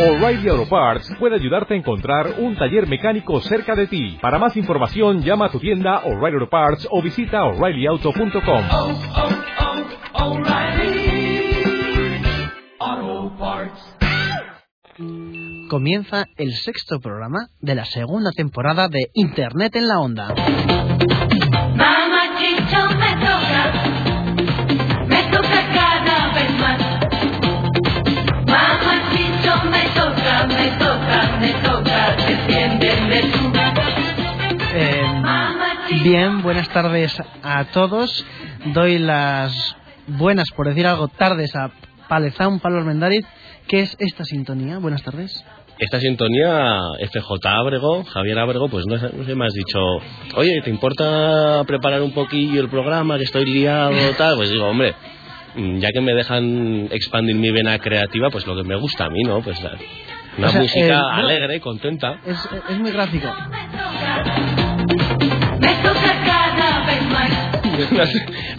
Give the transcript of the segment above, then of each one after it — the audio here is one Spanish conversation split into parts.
O'Reilly Auto Parts puede ayudarte a encontrar un taller mecánico cerca de ti. Para más información, llama a tu tienda O'Reilly Auto Parts o visita oreillyauto.com. oh, oh, Parts. Comienza el sexto programa de la segunda temporada de Internet en la Onda. Bien, buenas tardes a todos. Doy las buenas, por decir algo, tardes a Palezán Pablo Armendáriz. ¿Qué es esta sintonía? Buenas tardes. esta sintonía, FJ Ábrego, Javier Ábrego, pues no, sé- no sé, me has dicho, oye, ¿te importa preparar un poquillo el programa, que estoy liado, tal? Pues digo, hombre, ya que me dejan expandir mi vena creativa, pues lo que me gusta a mí, ¿no? Pues una O sea, música eh, alegre, contenta. Es, es muy gráfico.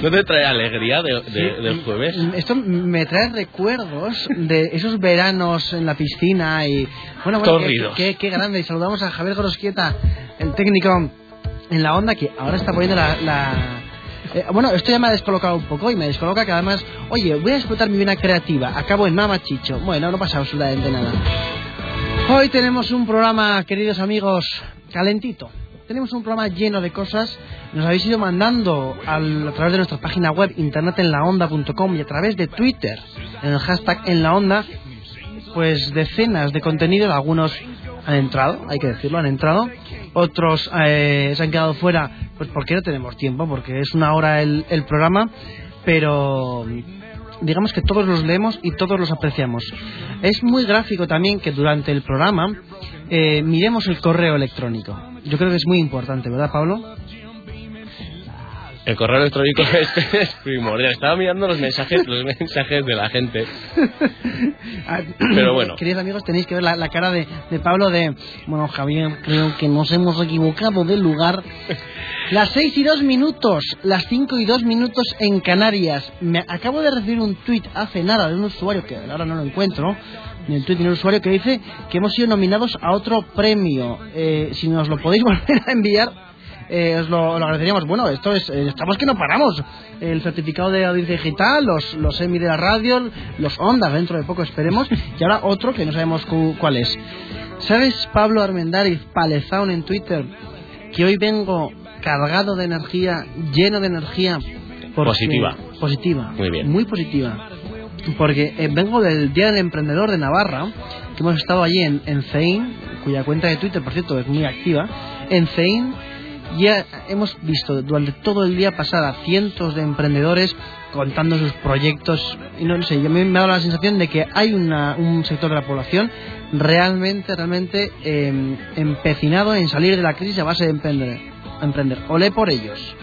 ¿No te trae alegría de, de- del jueves? Esto me trae recuerdos de esos veranos en la piscina y bueno, bueno qué, qué- qué grande. Y saludamos a Javier Gorosquieta, el técnico en la onda que ahora está poniendo la, la- eh, bueno, esto ya me ha descolocado un poco y me descoloca que además, oye, voy a explotar mi vena creativa. Acabo en Mama Chicho. Bueno, no pasa absolutamente nada. Hoy tenemos un programa, queridos amigos, calentito. Tenemos un programa lleno de cosas. Nos habéis ido mandando al- a través de nuestra página web internetenlaonda.com y a través de Twitter en el hashtag en la onda, pues decenas de contenidos. Algunos han entrado, hay que decirlo, han entrado. Otros eh, se han quedado fuera, pues porque no tenemos tiempo, porque es una hora el, el programa. Pero digamos que todos los leemos y todos los apreciamos. Es muy gráfico también que durante el programa eh, miremos el correo electrónico. Yo creo que es muy importante, ¿verdad, Pablo? El correo electrónico es, es primordial. Estaba mirando los mensajes, los mensajes de la gente. Ah, Pero bueno. Queridos amigos, tenéis que ver la, la cara de, de Pablo de... Bueno, Javier, creo que nos hemos equivocado del lugar. Las 6 y 2 minutos, las 5 y 2 minutos en Canarias. Me acabo de recibir un tuit hace nada de un usuario, que ahora no lo encuentro, en el tuit de un usuario que dice que hemos sido nominados a otro premio. Eh, si nos lo podéis volver a enviar, eh, os lo, lo agradeceríamos. Bueno, esto es, eh, estamos que no paramos. El certificado de audiencia digital, los, los EMI de la radio, los ondas dentro de poco esperemos, y ahora otro que no sabemos cu- cuál es. ¿Sabes, Pablo Armendáriz, Palezaun en Twitter, que hoy vengo cargado de energía, lleno de energía? porque- Positiva. Positiva. Muy bien. Muy positiva. Porque eh, vengo del Día del Emprendedor de Navarra, que hemos estado allí en, en CEIN, cuya cuenta de Twitter, por cierto, es muy activa. En CEIN ya hemos visto durante todo el día pasar a cientos de emprendedores contando sus proyectos. Y no, sé, yo me, me ha dado la sensación de que hay una- un sector de la población realmente, realmente eh, empecinado en salir de la crisis a base de emprender. emprender. Olé por ellos.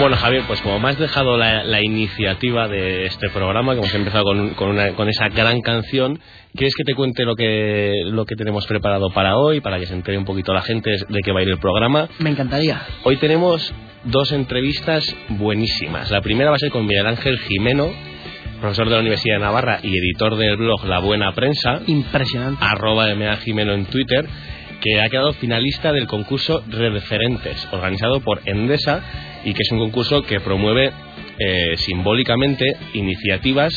Bueno, Javier, pues como me has dejado la, la iniciativa de este programa, que hemos empezado con, con, una- con esa gran canción, ¿quieres que te cuente lo que, lo que tenemos preparado para hoy, para que se entere un poquito la gente de qué va a ir el programa? Me encantaría. Hoy tenemos dos entrevistas buenísimas. La primera va a ser con Miguel Ángel Jimeno, profesor de la Universidad de Navarra y editor del blog La Buena Prensa, Impresionante. arroba MA Jimeno en Twitter, que ha quedado finalista del concurso Referentes, organizado por Endesa, y que es un concurso que promueve eh, simbólicamente iniciativas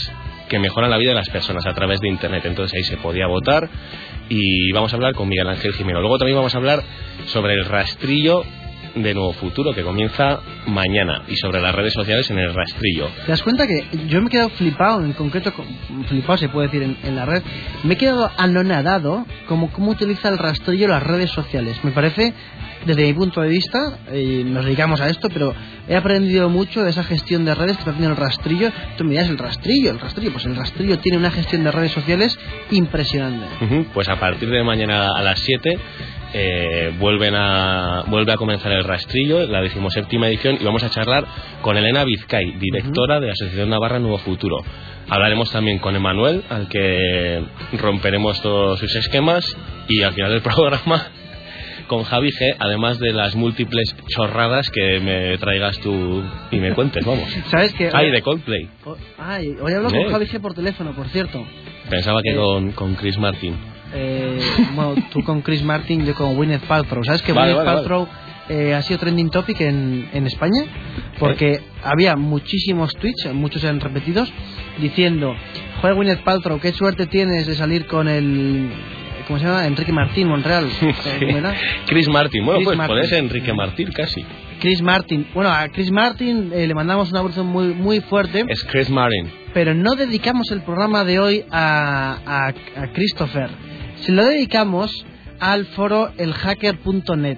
que mejoran la vida de las personas a través de Internet. Entonces ahí se podía votar y vamos a hablar con Miguel Ángel Jimeno. Luego también vamos a hablar sobre el rastrillo de Nuevo Futuro que comienza mañana y sobre las redes sociales en el rastrillo. ¿Te das cuenta que yo me he quedado flipado, en concreto, con- flipado se puede decir en, en la red, me he quedado anonadado como cómo utiliza el rastrillo las redes sociales. Me parece, desde mi punto de vista, y nos dedicamos a esto, pero he aprendido mucho de esa gestión de redes que está haciendo el rastrillo. Tú me dirás el rastrillo, el rastrillo, pues el rastrillo tiene una gestión de redes sociales impresionante. Pues a partir de mañana a las 7 eh, vuelven a, vuelve a comenzar el rastrillo, la decimoséptima edición, y vamos a charlar con Elena Vizcay, directora de la Asociación Navarra Nuevo Futuro. Hablaremos también con Emanuel, al que romperemos todos sus esquemas, y al final del programa con Javi G, además de las múltiples chorradas que me traigas tú y me cuentes, vamos. ¿Sabes que Ay, de Coldplay. Ay, hoy hablo Eh. con Javi G por teléfono, por cierto. Pensaba que Eh. con, con Chris Martin. Eh, bueno, tú con Chris Martin, yo con Gwyneth Paltrow. ¿Sabes que Vale, Gwyneth vale, Paltrow eh, ha sido trending topic en, en España? Porque había muchísimos tweets, muchos eran repetidos, diciendo, joder Gwyneth Paltrow, qué suerte tienes de salir con el... ¿Cómo se llama? Enrique Martín, Montreal. Eh. Chris Martin. Bueno, Chris pues Martin. pones Enrique Martín casi. Chris Martin. Bueno, a Chris Martin eh, le mandamos un abrazo muy, muy fuerte. Es Chris Martin. pero no dedicamos el programa de hoy a, a, a Christopher. Se lo dedicamos al foro elhacker.net,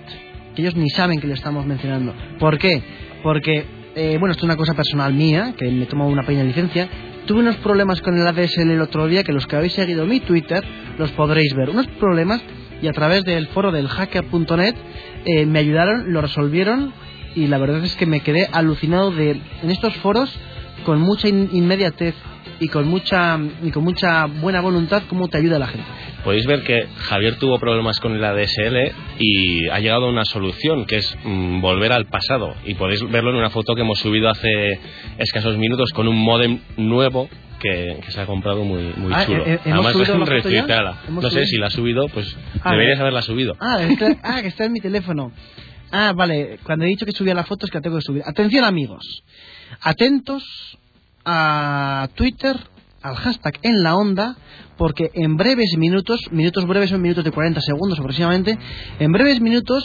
que ellos ni saben que le estamos mencionando. ¿Por qué? Porque, eh, bueno, esto es una cosa personal mía, que me tomo una pequeña licencia. Tuve unos problemas con el ADSL el otro día, que los que habéis seguido mi Twitter los podréis ver. Unos problemas y a través del foro del hacker.net eh, me ayudaron, lo resolvieron y la verdad es que me quedé alucinado de en estos foros con mucha in- inmediatez y con mucha y con mucha buena voluntad cómo te ayuda la gente. Podéis ver que Javier tuvo problemas con el ADSL y ha llegado a una solución que es mm, volver al pasado. Y podéis verlo en una foto que hemos subido hace escasos minutos con un modem nuevo que, que se ha comprado muy, muy Ah, chulo. eh, eh, ¿hemos Además, No sé si la ha subido, pues Ah, deberías eh. haberla subido. Ah, está, ah, que está en mi teléfono. Ah, vale, cuando he dicho que subía la foto es que la tengo que subir. Atención amigos, atentos a Twitter, al hashtag en la onda, porque en breves minutos, minutos breves son minutos de 40 segundos aproximadamente, en breves minutos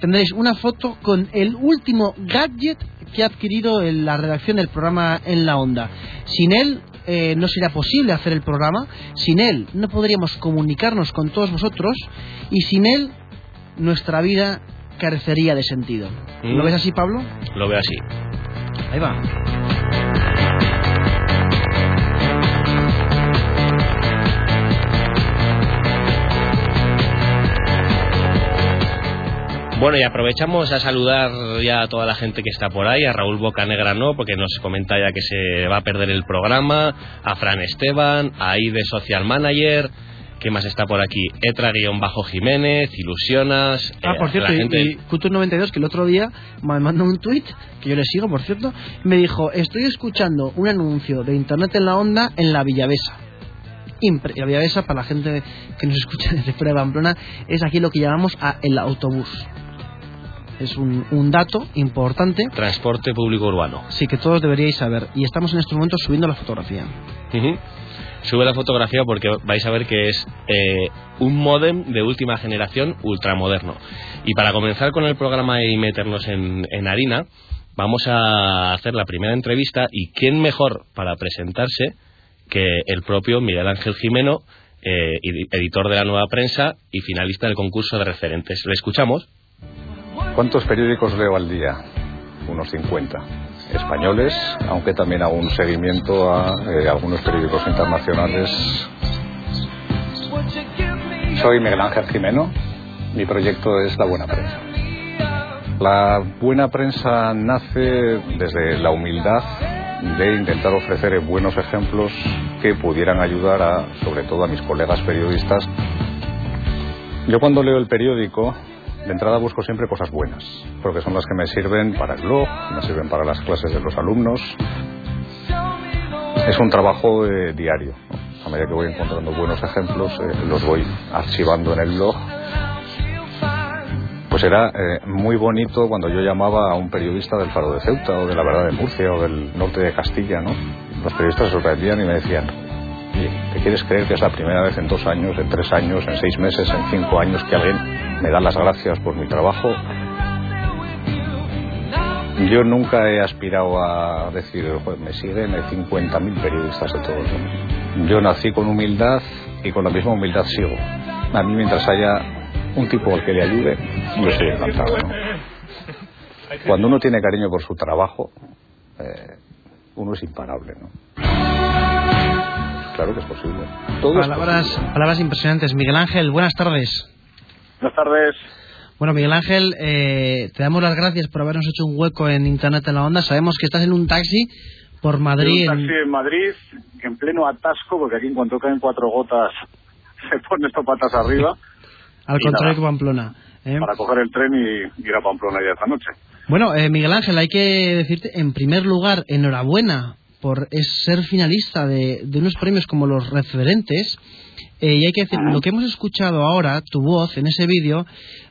tendréis una foto con el último gadget que ha adquirido en la redacción del programa En la Onda. Sin él eh, no sería posible hacer el programa, sin él no podríamos comunicarnos con todos vosotros y sin él nuestra vida carecería de sentido. Mm. ¿Lo ves así, Pablo? Lo veo así. Ahí va. Bueno, y aprovechamos a saludar ya a toda la gente que está por ahí, a Raúl Bocanegra no, porque nos comenta ya que se va a perder el programa, a Fran Esteban, a Ide Social Manager, ¿qué más está por aquí? Etra-Jiménez, Ilusionas... Ah, eh, por cierto, la y, gente... y Culture92, que el otro día me mandó un tweet, que yo le sigo, por cierto, me dijo, estoy escuchando un anuncio de Internet en la Onda en la Villavesa. Impre- la Villavesa, para la gente que nos escucha desde fuera de Pamplona, es aquí lo que llamamos a el autobús. Es un, un dato importante, Transporte público urbano. sí que todos deberíais saber. Y estamos en estos momentos subiendo la fotografía. Ujú. Sube la fotografía porque vais a ver que es eh, un modem de última generación ultramoderno. Y para comenzar con el programa y meternos en, en harina, vamos a hacer la primera entrevista y quién mejor para presentarse que el propio Miguel Ángel Jimeno, eh, edi- editor de la Nueva Prensa y finalista del concurso de referentes. ¿Le escuchamos? ¿Cuántos periódicos leo al día? Unos 50. Españoles, aunque también hago un seguimiento a eh, algunos periódicos internacionales. Soy Miguel Ángel Jimeno. Mi proyecto es La Buena Prensa. La buena prensa nace desde la humildad de intentar ofrecer buenos ejemplos que pudieran ayudar a, sobre todo a mis colegas periodistas. Yo cuando leo el periódico, de entrada busco siempre cosas buenas, porque son las que me sirven para el blog, me sirven para las clases de los alumnos. Es un trabajo eh, diario. A medida que voy encontrando buenos ejemplos, eh, los voy archivando en el blog. Pues era eh, muy bonito cuando yo llamaba a un periodista del Faro de Ceuta o de la Verdad de Murcia o del norte de Castilla, ¿no? Los periodistas se sorprendían y me decían, ¿te quieres creer que es la primera vez en dos años, en tres años, en seis meses, en cinco años que alguien me da las gracias por mi trabajo? Yo nunca he aspirado a decir, "Joder, me siguen 50.000 periodistas de todo el mundo. Yo nací con humildad y con la misma humildad sigo. A mí mientras haya un tipo al que le ayude, yo estoy encantado. ¿no? Cuando uno tiene cariño por su trabajo, eh, uno es imparable. ¿no? Claro que es posible. Todo es Palabras, posible. palabras impresionantes. Miguel Ángel, buenas tardes. Buenas tardes. Bueno, Miguel Ángel, eh, te damos las gracias por habernos hecho un hueco en Internet en la Onda. Sabemos que estás en un taxi por Madrid. un en- taxi en Madrid, en pleno atasco, porque aquí en cuanto caen cuatro gotas se pone esto patas arriba. al contrario que Pamplona. ¿eh? para coger el tren y ir a Pamplona ya esta noche. Bueno, eh, Miguel Ángel, hay que decirte, en primer lugar, enhorabuena por ser finalista de unos premios como los referentes. Eh, y hay que decir, lo que hemos escuchado ahora, tu voz en ese vídeo,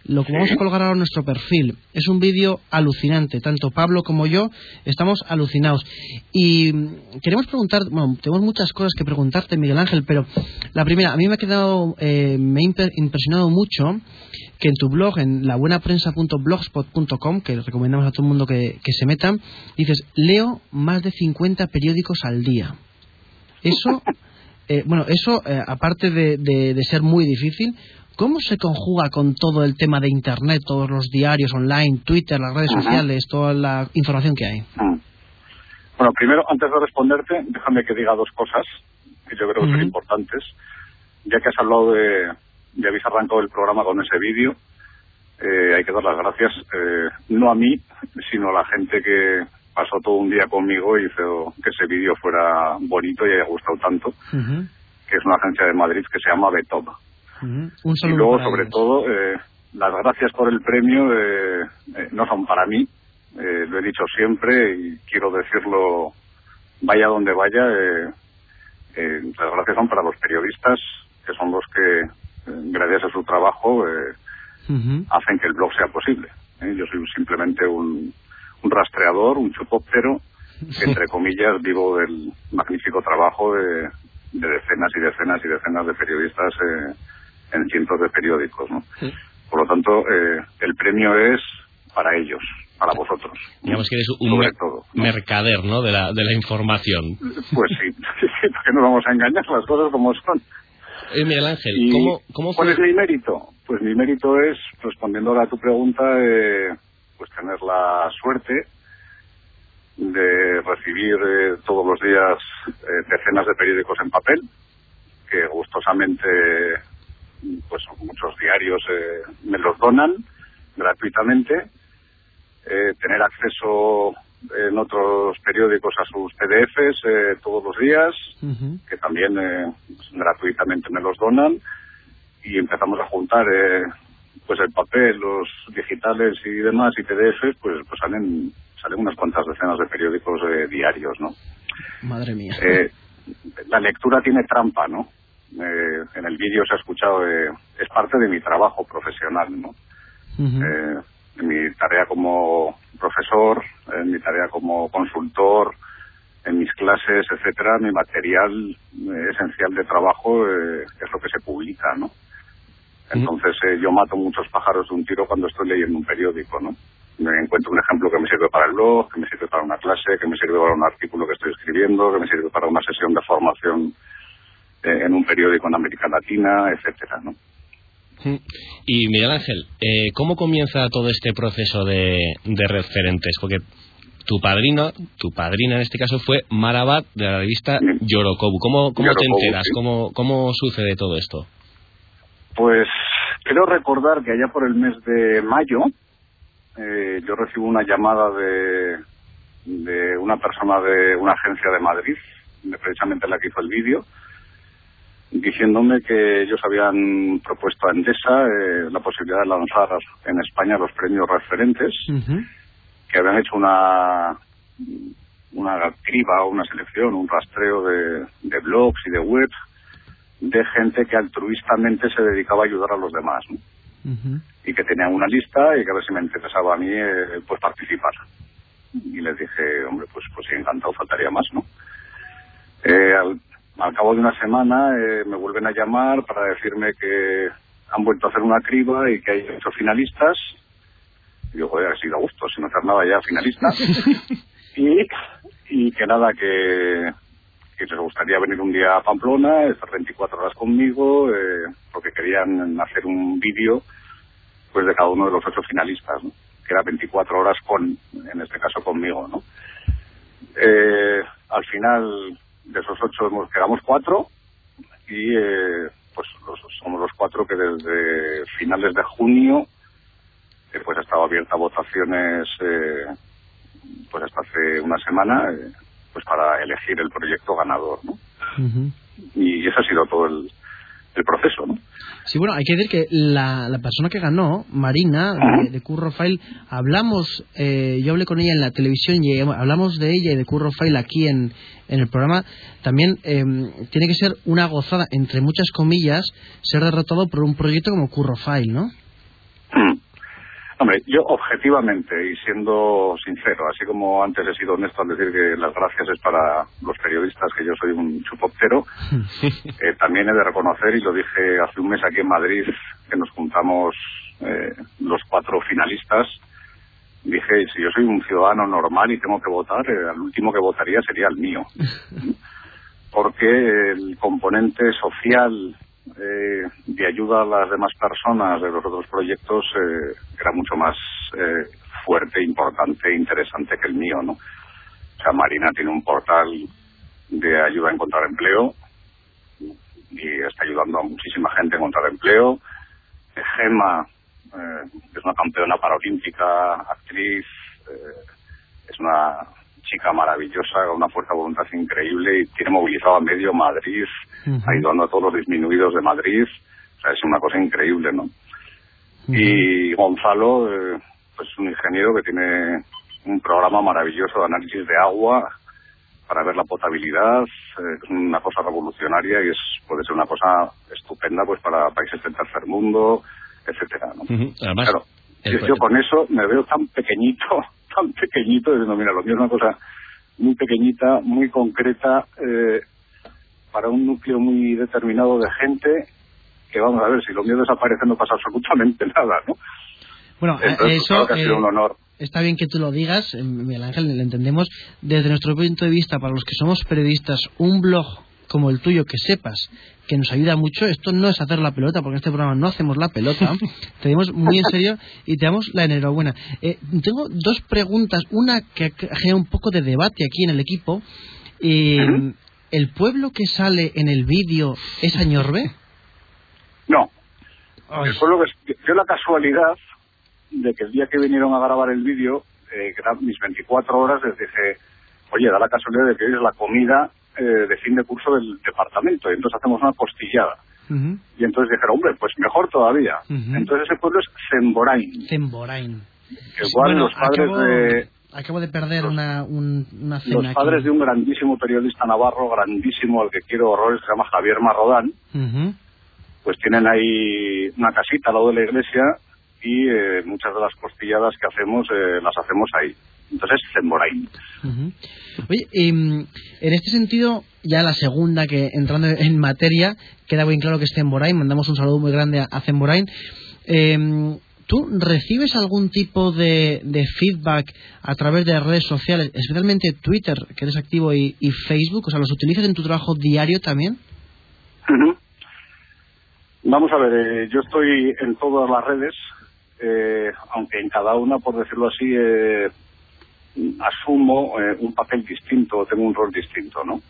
lo que vamos a colgar ahora en nuestro perfil, es un vídeo alucinante. Tanto Pablo como yo estamos alucinados. Y mm, queremos preguntar, bueno, tenemos muchas cosas que preguntarte, Miguel Ángel, pero la primera, a mí me ha quedado, eh, me ha impresionado mucho que en tu blog, en labuenaprensa.blogspot.com, que recomendamos a todo el mundo que, que se metan, dices, leo más de 50 periódicos al día. Eso, eh, bueno, eso, eh, aparte de, de- de ser muy difícil, ¿cómo se conjuga con todo el tema de Internet, todos los diarios online, Twitter, las redes sociales, toda la información que hay? Mm. Bueno, primero, antes de responderte, déjame que diga dos cosas que yo creo que son importantes. Ya que has hablado de, de habéis arrancado el programa con ese vídeo, eh, hay que dar las gracias, eh, no a mí, sino a la gente que pasó todo un día conmigo y hizo que ese vídeo fuera bonito y haya gustado tanto, que es una agencia de Madrid que se llama Betob. Un Y luego, sobre ellos. todo, eh, las gracias por el premio eh, eh, no son para mí, eh, lo he dicho siempre y quiero decirlo, vaya donde vaya, eh, las gracias son para los periodistas, que son los que, gracias a su trabajo, eh, Ujú. hacen que el blog sea posible. Yo soy simplemente un, un rastreador, un chupóptero, entre comillas vivo del magnífico trabajo de, de decenas y decenas y decenas de periodistas eh, en cientos de periódicos. ¿no? Por lo tanto, eh, el premio es para ellos, para vosotros. Digamos que eres un mer- todo. ¿no? mercader, ¿no? De la, de la información. Pues sí, porque no vamos a engañar las cosas como son. Eh, Miguel Ángel, ¿cómo, cómo es mi mérito? Pues mi mérito es, respondiendo a tu pregunta, eh, pues tener la suerte de recibir eh, todos los días eh, decenas de periódicos en papel, que gustosamente, pues muchos diarios eh, me los donan gratuitamente, eh, tener acceso en otros periódicos a sus PDFs eh, todos los días, que también eh, gratuitamente me los donan. Y empezamos a juntar eh, pues el papel, los digitales y demás y PDFs, pues, pues salen salen unas cuantas decenas de periódicos eh, diarios, ¿no? Madre mía. Eh, la lectura tiene trampa, ¿no? Eh, en el vídeo se ha escuchado, eh, es parte de mi trabajo profesional, ¿no? Ujú. eh, en mi tarea como profesor, en mi tarea como consultor, en mis clases, etcétera, mi material esencial de trabajo eh, es lo que se publica, ¿no? Entonces eh, yo mato muchos pájaros de un tiro cuando estoy leyendo un periódico, ¿no? Me encuentro un ejemplo que me sirve para el blog, que me sirve para una clase, que me sirve para un artículo que estoy escribiendo, que me sirve para una sesión de formación eh, en un periódico en América Latina, etcétera, ¿no? Y Miguel Ángel, eh, ¿cómo comienza todo este proceso de, de referentes? Porque tu padrino, tu padrina en este caso fue Marabat de la revista Yorokobu. ¿Cómo, cómo te enteras? sí. ¿Cómo, ¿Cómo sucede todo esto? Pues creo recordar que allá por el mes de mayo eh, yo recibo una llamada de, de una persona de una agencia de Madrid, precisamente la que hizo el vídeo, diciéndome que ellos habían propuesto a Endesa eh, la posibilidad de lanzar en España los premios referentes, que habían hecho una una criba, una selección, un rastreo de, de blogs y de webs de gente que altruistamente se dedicaba a ayudar a los demás ¿no? Y que tenían una lista y que a ver si me interesaba a mí eh, pues participar. Y les dije hombre pues pues sí encantado faltaría más no Eh, al, al cabo de una semana eh, me vuelven a llamar para decirme que han vuelto a hacer una criba y que hay ocho finalistas. Y yo joder ha sido a gusto sin hacer nada ya finalista y, y que nada que que les gustaría venir un día a Pamplona, estar 24 horas conmigo, eh, porque querían hacer un vídeo pues de cada uno de los ocho finalistas, ¿no? que era 24 horas con, en este caso conmigo. ¿no? Eh, al final de esos ocho hemos, quedamos cuatro y eh, pues los- somos los cuatro que desde finales de junio eh, pues ha estado abierta a votaciones eh, pues hasta hace una semana eh, pues para elegir el proyecto ganador ¿no? Y ese ha sido todo el, el proceso, ¿no? Sí, bueno, hay que decir que la, la persona que ganó, Marina, de, de Curro File, hablamos, eh, yo hablé con ella en la televisión y hablamos de ella y de Curro File aquí en, en el programa. También eh, tiene que ser una gozada, entre muchas comillas, ser derrotado por un proyecto como Curro File, ¿no? Hombre, yo objetivamente y siendo sincero, así como antes he sido honesto al decir que las gracias es para los periodistas, que yo soy un chupoptero, eh, también he de reconocer, y lo dije hace un mes aquí en Madrid, que nos juntamos eh, los cuatro finalistas, dije, si yo soy un ciudadano normal y tengo que votar, eh, el último que votaría sería el mío. Porque el componente social eh, de ayuda a las demás personas de los otros proyectos eh, era mucho más eh, fuerte, importante e interesante que el mío, ¿no? O sea, Marina tiene un portal de ayuda a encontrar empleo y está ayudando a muchísima gente a encontrar empleo. Gema, eh, es una campeona paralímpica, actriz, eh, es una chica maravillosa, con una fuerza de voluntad increíble y tiene movilizado a medio Madrid, ayudando a todos los disminuidos de Madrid. O sea, es una cosa increíble, ¿no? Y Gonzalo, eh, pues un ingeniero que tiene un programa maravilloso de análisis de agua para ver la potabilidad, eh, es una cosa revolucionaria y es puede ser una cosa estupenda pues para países del tercer mundo, etcétera, ¿no? Además, Claro, el yo, yo con eso me veo tan pequeñito, tan pequeñito, diciendo, mira, lo mío es una cosa muy pequeñita, muy concreta, eh, para un núcleo muy determinado de gente, que vamos a ver, si lo mío desaparece no pasa absolutamente nada, ¿no? Bueno, eh, Entonces, eso claro que ha sido eh, un honor. está bien que tú lo digas, eh, Miguel Ángel, lo entendemos. Desde nuestro punto de vista, para los que somos periodistas, un blog como el tuyo, que sepas que nos ayuda mucho, esto no es hacer la pelota, porque en este programa no hacemos la pelota, te dimos muy en serio y te damos la enhorabuena. Eh, tengo dos preguntas, una que ha genera un poco de debate aquí en el equipo. Eh. ¿El pueblo que sale en el vídeo es Añorbe? No, el pueblo que yo la casualidad de que el día que vinieron a grabar el vídeo, eh, que eran mis 24 horas, les dije, oye, da la casualidad de que hoy es la comida eh, de fin de curso del departamento, y entonces hacemos una postillada. Ujú. Y entonces dijeron, hombre, pues mejor todavía. Entonces ese pueblo es Zemborain, Zemborain. igual Bueno, los padres acabo, de acabo de perder una, un- una cena los aquí. padres de un grandísimo periodista navarro, grandísimo, al que quiero horrores, que se llama Javier Marrodán, pues tienen ahí una casita al lado de la iglesia y eh, muchas de las costilladas que hacemos eh, las hacemos ahí. Entonces, Zemborain. Oye, em, en este sentido, ya la segunda, que entrando en materia, queda bien claro que es Zemborain, mandamos un saludo muy grande a, Zemborain. Em, ¿Tú recibes algún tipo de, de feedback a través de redes sociales, especialmente Twitter, que eres activo, y, y Facebook? O sea, ¿los utilizas en tu trabajo diario también? Vamos a ver, eh, yo estoy en todas las redes, eh, aunque en cada una, por decirlo así, eh, asumo eh, un papel distinto, tengo un rol distinto, ¿no?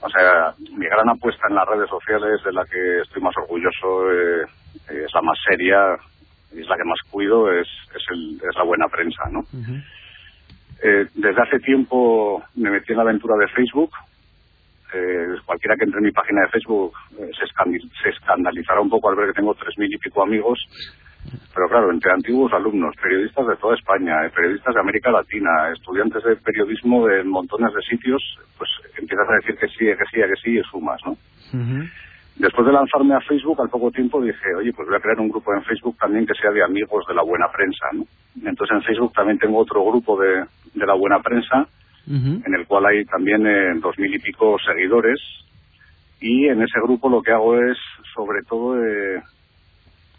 O sea, mi gran apuesta en las redes sociales, de la que estoy más orgulloso, eh, es la más seria, y es la que más cuido, es, es, el- es la buena prensa, ¿no? Eh, desde hace tiempo me metí en la aventura de Facebook. Eh, cualquiera que entre en mi página de Facebook se escandalizará un poco al ver que tengo tres mil y pico amigos. Pero claro, entre antiguos alumnos, periodistas de toda España, eh, periodistas de América Latina, estudiantes de periodismo de montones de sitios, pues empiezas a decir que sí, que sí, que sí y sumas, ¿no? Ujú. Después de lanzarme a Facebook, al poco tiempo dije, oye, pues voy a crear un grupo en Facebook también que sea de amigos de la buena prensa, ¿no? Entonces en Facebook también tengo otro grupo de, de la buena prensa, en el cual hay también eh, dos mil y pico seguidores, y en ese grupo lo que hago es, sobre todo, eh,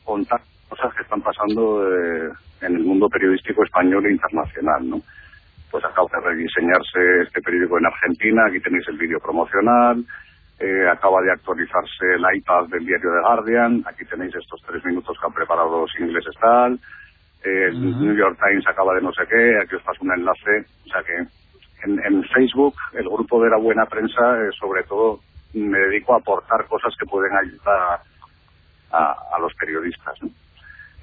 contar cosas que están pasando eh, en el mundo periodístico español e internacional, ¿no? Pues acaba de rediseñarse este periódico en Argentina, aquí tenéis el vídeo promocional, eh, acaba de actualizarse el iPad del diario The Guardian, aquí tenéis estos tres minutos que han preparado los ingleses tal, eh. New York Times acaba de no sé qué, aquí os paso un enlace, o sea que en, en Facebook, el grupo de la buena prensa, eh, sobre todo, me dedico a aportar cosas que pueden ayudar a, a- a los periodistas. ¿no?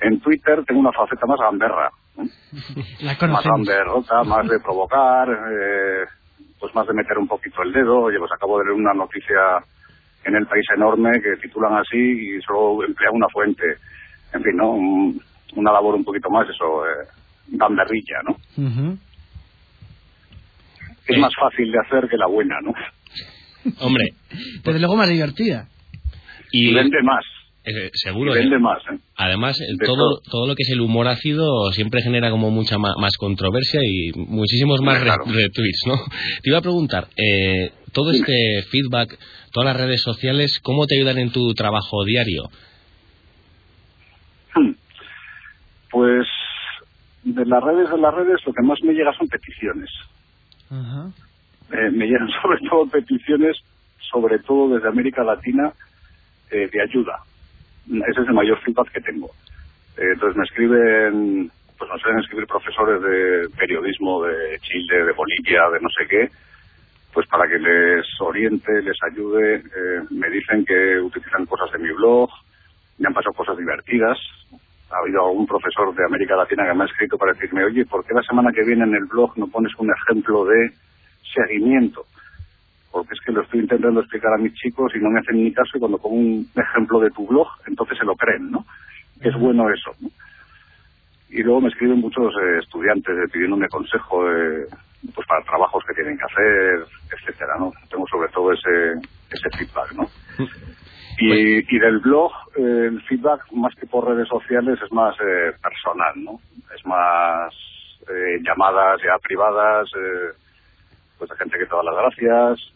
En Twitter tengo una faceta más gamberra. La más gamberrota, más de provocar, eh, pues más de meter un poquito el dedo. Oye, pues acabo de leer una noticia en el país enorme que titulan así y solo emplean una fuente. En fin, ¿no? Un- una labor un poquito más, eso, eh, gamberrilla, ¿no? Ujú. Es Eh. más fácil de hacer que la buena, ¿no? Hombre, Desde luego más divertida. y Y vende más. Eh, Y seguro. que- vende más, ¿eh? Además, eh, De todo, todo. todo lo que es el humor ácido siempre genera como mucha ma- más, controversia y muchísimos más Claro. retweets, ¿no? Te iba a preguntar, eh, todo este feedback, todas las redes sociales, ¿cómo te ayudan en tu trabajo diario? Hmm. Pues de las redes de las redes lo que más me llega son peticiones. Ajá. Eh, me llegan sobre todo peticiones, sobre todo desde América Latina, eh, de ayuda. Ese es el mayor feedback que tengo. Eh, entonces me escriben, pues nos suelen escribir profesores de periodismo de Chile, de Bolivia, de no sé qué, pues para que les oriente, les ayude. Eh, me dicen que utilizan cosas de mi blog, me han pasado cosas divertidas. Ha habido algún profesor de América Latina que me ha escrito para decirme, oye, ¿por qué la semana que viene en el blog no pones un ejemplo de seguimiento? Porque es que lo estoy intentando explicar a mis chicos y no me hacen ni caso y cuando pongo un ejemplo de tu blog, entonces se lo creen, ¿no? Es bueno eso, ¿no? Y luego me escriben muchos eh, estudiantes eh, pidiéndome consejo eh, pues para trabajos que tienen que hacer, etcétera, ¿no? Tengo sobre todo ese, ese feedback, ¿no? Y, y del blog, eh, el feedback, más que por redes sociales, es más eh, personal, ¿no? Es más eh, llamadas ya privadas, pues de gente que te da las gracias,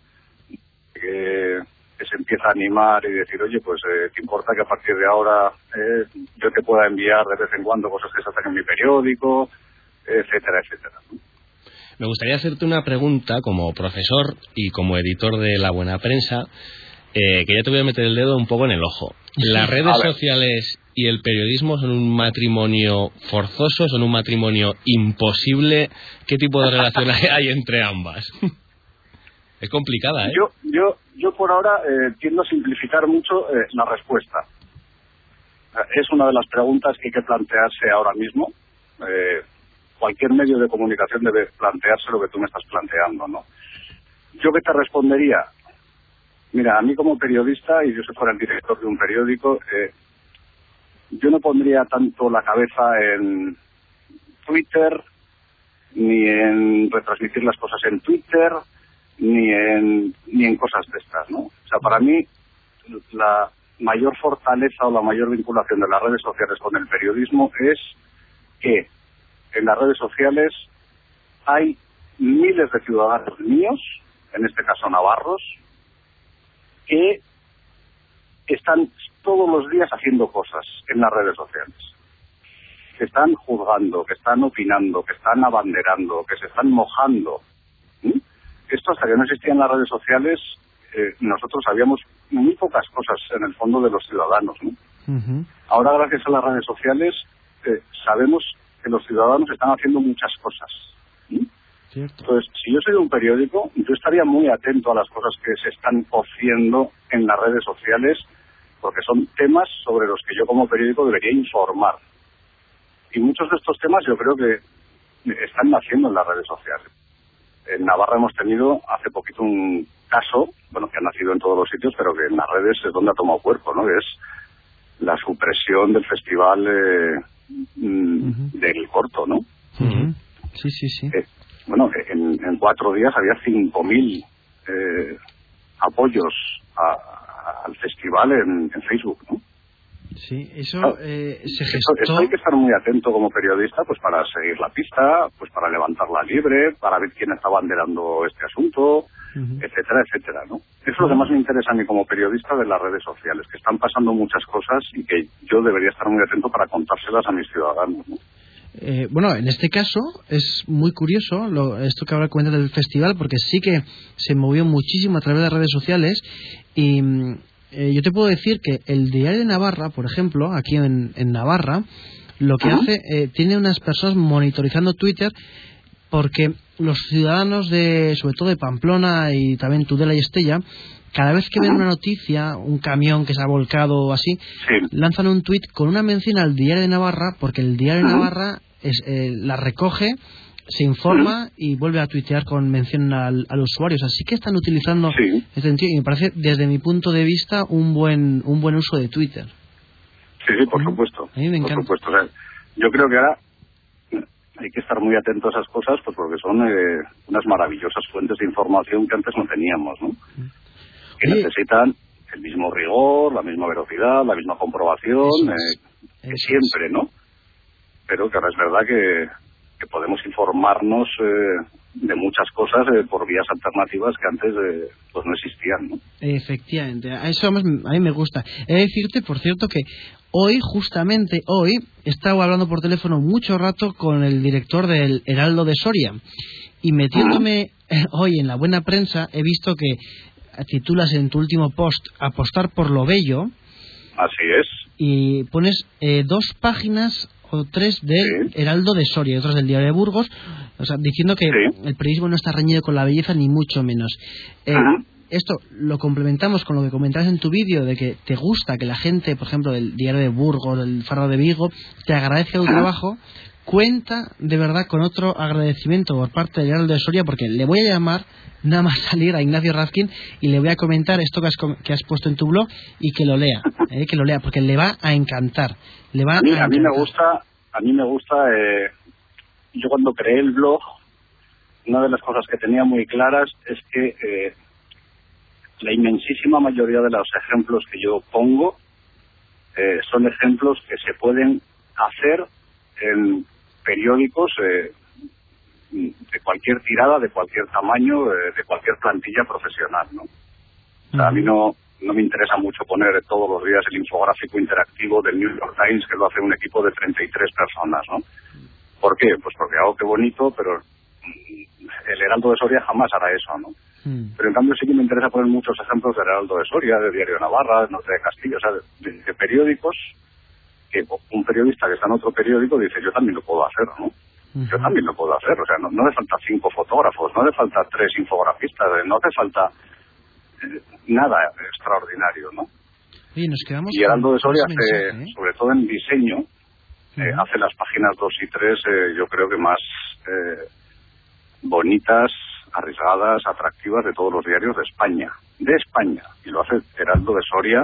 que, que se empieza a animar y decir, oye, pues eh, ¿te importa que a partir de ahora eh, yo te pueda enviar de vez en cuando cosas que se hacen en mi periódico, etcétera, etcétera? Me gustaría hacerte una pregunta como profesor y como editor de La Buena Prensa, eh, que ya te voy a meter el dedo un poco en el ojo. ¿Las redes sociales y el periodismo son un matrimonio forzoso, son un matrimonio imposible? ¿Qué tipo de relación hay entre ambas? Es complicada, ¿eh? Yo, yo, yo por ahora eh, tiendo a simplificar mucho eh, la respuesta. Es una de las preguntas que hay que plantearse ahora mismo. Eh, cualquier medio de comunicación debe plantearse lo que tú me estás planteando, ¿no? Yo que te respondería, mira, a mí como periodista, y yo si fuera el director de un periódico, eh, yo no pondría tanto la cabeza en Twitter, ni en retransmitir las cosas en Twitter, ni en, ni en cosas de estas, ¿no? O sea, para mí, la mayor fortaleza o la mayor vinculación de las redes sociales con el periodismo es que en las redes sociales hay miles de ciudadanos míos, en este caso navarros, que están todos los días haciendo cosas en las redes sociales. Que están juzgando, que están opinando, que están abanderando, que se están mojando. Esto hasta que no existían las redes sociales, eh, nosotros sabíamos muy pocas cosas en el fondo de los ciudadanos. ¿no? Ahora, gracias a las redes sociales, eh, sabemos que los ciudadanos están haciendo muchas cosas. Cierto. Entonces, si yo soy de un periódico, yo estaría muy atento a las cosas que se están cociendo en las redes sociales, porque son temas sobre los que yo como periódico debería informar. Y muchos de estos temas yo creo que están naciendo en las redes sociales. En Navarra hemos tenido hace poquito un caso, bueno, que ha nacido en todos los sitios, pero que en las redes es donde ha tomado cuerpo, ¿no? Que es la supresión del festival eh, del corto, ¿no? Ujú. Sí, sí, sí. Eh, bueno, en, en cuatro días había 5.000 eh, apoyos a- a- al festival en, en Facebook, ¿no? Sí, eso Claro. eh, se Esto, gestó. esto hay que estar muy atento como periodista, pues para seguir la pista, pues para levantarla libre, para ver quién está banderando este asunto, etcétera, etcétera, ¿no? Eso es lo que más me interesa a mí como periodista de las redes sociales, que están pasando muchas cosas y que yo debería estar muy atento para contárselas a mis ciudadanos, ¿no? Eh, bueno, en este caso es muy curioso lo, esto que ahora cuenta del festival, porque sí que se movió muchísimo a través de las redes sociales y mm, eh, yo te puedo decir que el Diario de Navarra, por ejemplo, aquí en, en Navarra, lo que hace, eh, tiene unas personas monitorizando Twitter porque los ciudadanos de, sobre todo de Pamplona y también Tudela y Estella, cada vez que ven una noticia, un camión que se ha volcado o así, Sí, lanzan un tuit con una mención al Diario de Navarra, porque el Diario de. Navarra es, eh, la recoge se informa y vuelve a tuitear con mención al, al usuario. O sea, sí que están utilizando Sí. este sentido y me parece, desde mi punto de vista, un buen, un buen uso de Twitter. Sí, sí, por supuesto. A mí me por supuesto. O sea, yo creo que ahora hay que estar muy atentos a esas cosas pues porque son eh, unas maravillosas fuentes de información que antes no teníamos, ¿no? Que Oye. necesitan el mismo rigor, la misma velocidad, la misma comprobación, es. eh, que siempre, ¿no? Pero que ahora es verdad que, que podemos informarnos eh, de muchas cosas eh, por vías alternativas que antes eh, pues no existían, ¿no? Efectivamente, a eso a mí me gusta. He de decirte, por cierto, que hoy, justamente hoy, he estado hablando por teléfono mucho rato con el director del Heraldo de Soria. Y metiéndome eh, hoy en la buena prensa, he visto que titulas en tu último post Apostar por lo bello Así es. y pones eh, dos páginas o tres del Sí. Heraldo de Soria y otras del Diario de Burgos, o sea, diciendo que Sí. el periodismo no está reñido con la belleza ni mucho menos. Eh, esto lo complementamos con lo que comentabas en tu vídeo de que te gusta que la gente, por ejemplo, del Diario de Burgos, del Faro de Vigo, te agradezca tu trabajo. Cuenta de verdad con otro agradecimiento por parte del Heraldo de Soria porque le voy a llamar nada más salir a Ignacio Razkin y le voy a comentar esto que has, que has puesto en tu blog y que lo lea, eh, que lo lea porque le va a encantar. Le va A mí, a a mí me gusta, a mí me gusta, eh, yo cuando creé el blog, una de las cosas que tenía muy claras es que eh, la inmensísima mayoría de los ejemplos que yo pongo eh, son ejemplos que se pueden hacer en periódicos eh, de cualquier tirada, de cualquier tamaño, eh, de cualquier plantilla profesional, ¿no? O sea, a mí no, no me interesa mucho poner todos los días el infográfico interactivo del New York Times que lo hace un equipo de 33 personas, ¿no? ¿Por qué? Pues porque hago que bonito, pero mm, el Heraldo de Soria jamás hará eso, ¿no? Mm. Pero en cambio sí que me interesa poner muchos ejemplos del Heraldo de Soria, de Diario de Navarra, de Norte de Castillo, o sea, de, de periódicos que un periodista que está en otro periódico dice, yo también lo puedo hacer, ¿no? Yo también lo puedo hacer, o sea, no, no hace falta cinco fotógrafos, no hace falta tres infografistas, no hace falta eh, nada extraordinario, ¿no? Oye, nos quedamos Y Heraldo de Soria hace, mensaje, ¿eh? sobre todo en diseño, eh, hace las páginas 2 y 3, eh, yo creo que más eh, bonitas, arriesgadas, atractivas de todos los diarios de España. De España. Y lo hace Heraldo de Soria,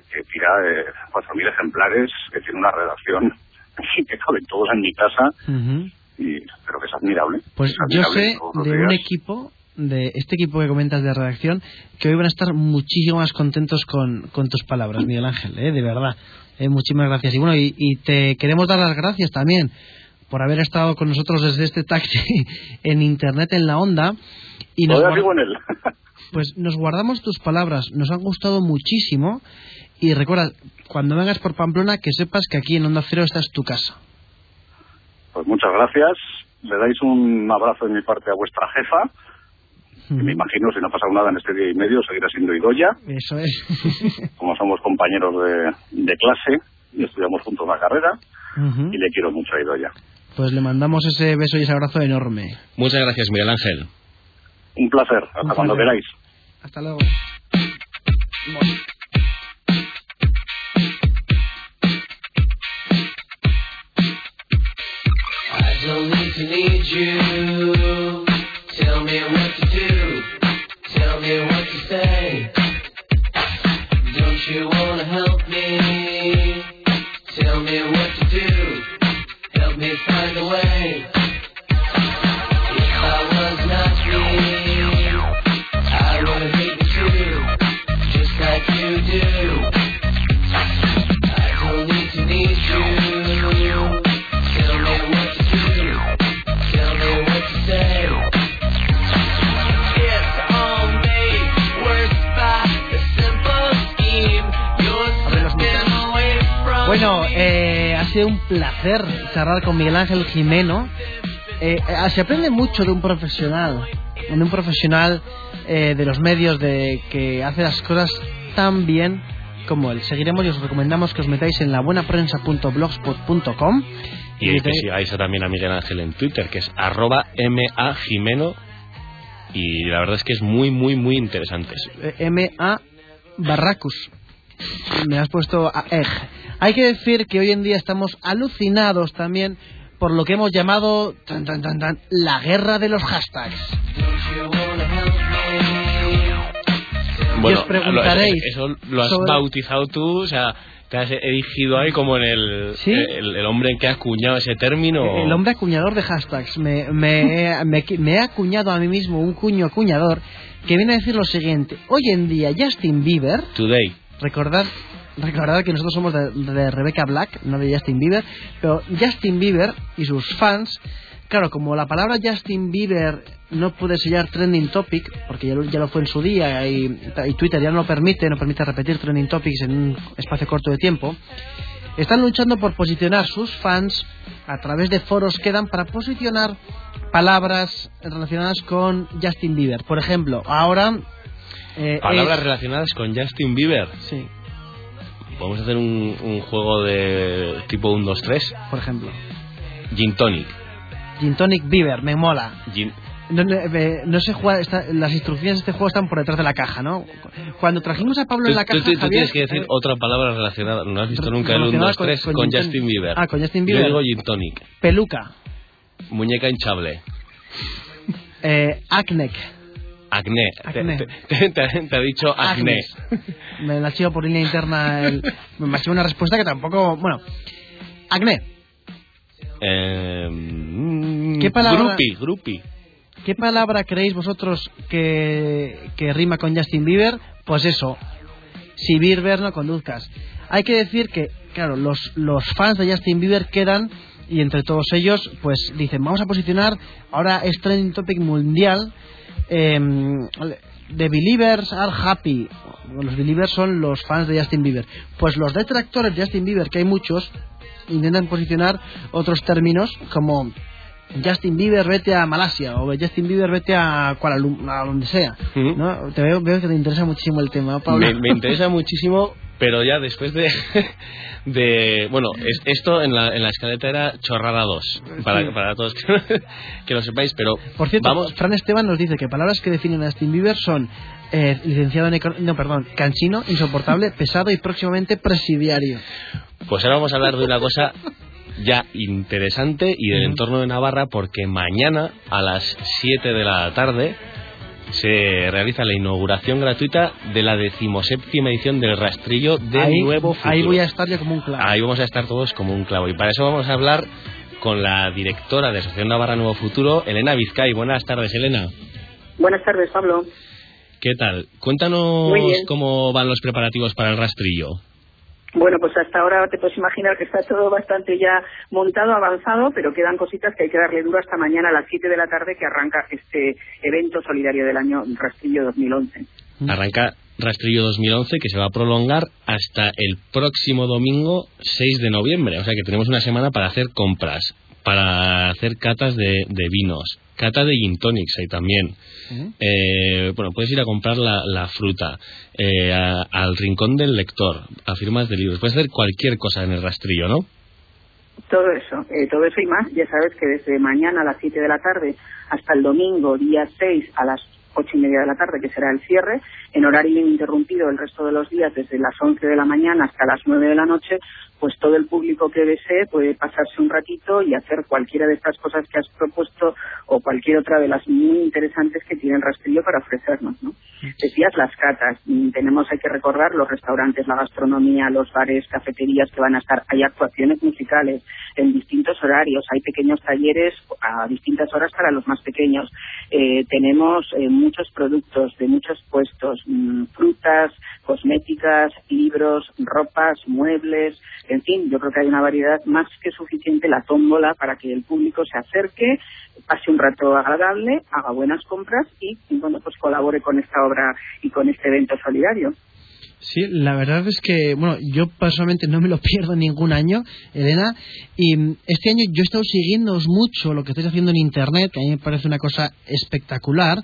que tira eh, 4.000 ejemplares, que tiene una redacción que caben todos en mi casa, Ujú. y creo que es admirable. Pues Es yo admirable sé todos los de un días. equipo, de este equipo que comentas de redacción, que hoy van a estar muchísimo más contentos con, con tus palabras, Miguel Ángel, ¿eh? de verdad. Eh, muchísimas gracias. Y bueno, y, y te queremos dar las gracias también por haber estado con nosotros desde este taxi en internet en la onda. Y nos, Todavía guar- sigo en él. pues nos guardamos tus palabras, nos han gustado muchísimo. Y recuerda, cuando vengas por Pamplona, que sepas que aquí en Onda Cero esta es tu casa. Pues muchas gracias. Le dais un abrazo de mi parte a vuestra jefa. que me imagino, si no ha pasado nada en este día y medio, seguirá siendo Idoya. Eso es. Como somos compañeros de, de clase y estudiamos juntos la carrera. Y le quiero mucho a Idoya. Pues le mandamos ese beso y ese abrazo enorme. Muchas gracias, Miguel Ángel. Un placer. Hasta Un cuando queráis. Hasta luego. Con Miguel Ángel Jimeno. Eh, eh, se aprende mucho de un profesional, de un profesional eh, de los medios de que hace las cosas tan bien como él. Seguiremos y os recomendamos que os metáis en labuenaPrensa.blogspot.com Y que te- sigáis también a Miguel Ángel en Twitter, que es arroba majimeno. Y la verdad es que es muy, muy, muy interesante. M.A. Barracus. Me has puesto a Eg. Hay que decir que hoy en día estamos alucinados también por lo que hemos llamado tan, tan, tan, tan, la guerra de los hashtags. Bueno, os preguntaréis eso, eso lo has sobre- bautizado tú, o sea, te has erigido ahí como en el, ¿Sí? el, el hombre que ha acuñado ese término. El hombre acuñador de hashtags. Me, me, me, me he acuñado a mí mismo un cuño acuñador que viene a decir lo siguiente. Hoy en día Justin Bieber, Today. recordad, recordad que nosotros somos de, de Rebecca Black, no de Justin Bieber, pero Justin Bieber y sus fans, claro, como la palabra Justin Bieber no puede sellar trending topic, porque ya lo, ya lo fue en su día y, y Twitter ya no lo permite, no permite repetir trending topics en un espacio corto de tiempo, están luchando por posicionar sus fans a través de foros que dan para posicionar palabras relacionadas con Justin Bieber. Por ejemplo, ahora... eh, Palabras es- relacionadas con Justin Bieber. Sí, Podemos hacer un, un juego de tipo 1, 2, 3. por ejemplo. Gin Tonic. Gin Tonic Bieber, me mola. Gin- No, no, eh, no se juega, está- las instrucciones de este juego están por detrás de la caja, ¿no? Cuando trajimos a Pablo Tú, en la tú- caja, tú- tú Javier, tienes que decir eh, otra palabra relacionada. No has visto nunca el 1, relacionada 2, 3 con, Gin Tonic. Justin Bieber. Ah, con Justin Bieber. Yo digo Gin Tonic. peluca, Muñeca hinchable. eh, acne, Acné. Te- Acné. Te, te- te- te ha dicho acné. me la chivo por línea interna, el, me ha sido una respuesta que tampoco, bueno, acné. Eh, ¿Qué palabra- Groupie, groupie. ¿Qué palabra creéis vosotros que, que rima con Justin Bieber? Pues eso, si Bieber no conduzcas. Hay que decir que, claro, los, los fans de Justin Bieber quedan y entre todos ellos, pues dicen, vamos a posicionar, ahora es trending topic mundial, em, The Believers are happy. Los Believers son los fans de Justin Bieber. Pues los detractores de Justin Bieber, que hay muchos, intentan posicionar otros términos como Justin Bieber vete a Malasia o Justin Bieber vete a Kuala Lumpur, a donde sea. ¿no? Te veo, veo que te interesa muchísimo el tema, Pablo. Me, me interesa muchísimo, pero ya después de. de bueno, es- esto en la, en la escaleta era chorrada 2, para, para todos que, que lo sepáis, pero. Por cierto, vamos. Fran Esteban nos dice que palabras que definen a Justin Bieber son eh, licenciado en economía, no, perdón, cansino, insoportable, pesado y próximamente presidiario. Pues ahora vamos a hablar de una cosa ya interesante y del entorno de Navarra, porque mañana a las 7 de la tarde se realiza la inauguración gratuita de la decimoséptima edición del rastrillo de ahí, Nuevo Futuro. ahí voy a estar yo como un clavo. Ahí vamos a estar todos como un clavo. Y para eso vamos a hablar con la directora de Asociación Navarra Nuevo Futuro, Elena Vizcay. Buenas tardes, Elena. Buenas tardes, Pablo. ¿Qué tal? Cuéntanos cómo van los preparativos para el rastrillo. Bueno, pues hasta ahora te puedes imaginar que está todo bastante ya montado, avanzado, pero quedan cositas que hay que darle duro hasta mañana a las 7 de la tarde que arranca este evento solidario del año Rastrillo 2011. Arranca Rastrillo 2011 que se va a prolongar hasta el próximo domingo 6 de noviembre. O sea que tenemos una semana para hacer compras, para hacer catas de, de vinos, cata de gin tonics ahí también. ¿Eh? Eh, bueno, puedes ir a comprar la, la fruta, eh, a- al rincón del lector, a firmas de libros. Puedes hacer cualquier cosa en el rastrillo, ¿no? Todo eso, eh, todo eso y más, ya sabes que desde mañana a las 7 de la tarde hasta el domingo, día 6, a las ocho y media de la tarde, que será el cierre, en horario ininterrumpido el resto de los días, desde las 11 de la mañana hasta las 9 de la noche, pues todo el público que desee puede pasarse un ratito y hacer cualquiera de estas cosas que has propuesto o cualquier otra de las muy interesantes que tiene el rastrillo para ofrecernos, ¿no? Decías las catas, tenemos, hay que recordar, los restaurantes, la gastronomía, los bares, cafeterías que van a estar, hay actuaciones musicales en distintos horarios, hay pequeños talleres a distintas horas para los más pequeños, Eh, tenemos eh, muchos productos de muchos puestos, frutas, cosméticas, libros, ropas, muebles, en fin, yo creo que hay una variedad más que suficiente, la tómbola, para que el público se acerque, pase un rato agradable, haga buenas compras y, y, bueno, pues colabore con esta obra y con este evento solidario. Sí, la verdad es que, bueno, yo personalmente no me lo pierdo ningún año, Elena, y mm, este año yo he estado siguiéndoos mucho lo que estáis haciendo en Internet, que a mí me parece una cosa espectacular.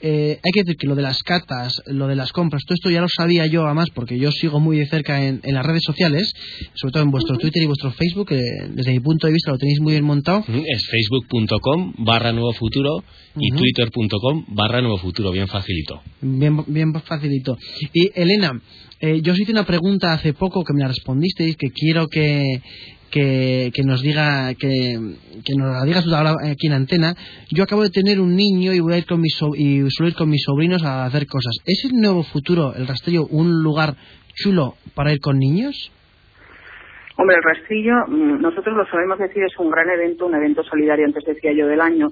Eh, hay que decir que lo de las catas, lo de las compras, todo esto ya lo sabía yo además porque yo sigo muy de cerca en, en las redes sociales, sobre todo en vuestro Twitter y vuestro Facebook, que desde mi punto de vista lo tenéis muy bien montado. Es facebook.com barra nuevo futuro y twitter.com barra nuevo futuro, bien facilito. Bien, bien facilito. Y Elena, eh, yo os hice una pregunta hace poco que me la respondisteis, que quiero que, que, que nos diga, que, nos la digas ahora aquí en antena. Yo acabo de tener un niño y voy a ir con mis, so- y suelo ir con mis sobrinos a hacer cosas. ¿Es el nuevo futuro, el rastrillo, un lugar chulo para ir con niños? Hombre, el rastrillo, mm, nosotros lo sabemos decir, es un gran evento, un evento solidario, antes decía yo, del año,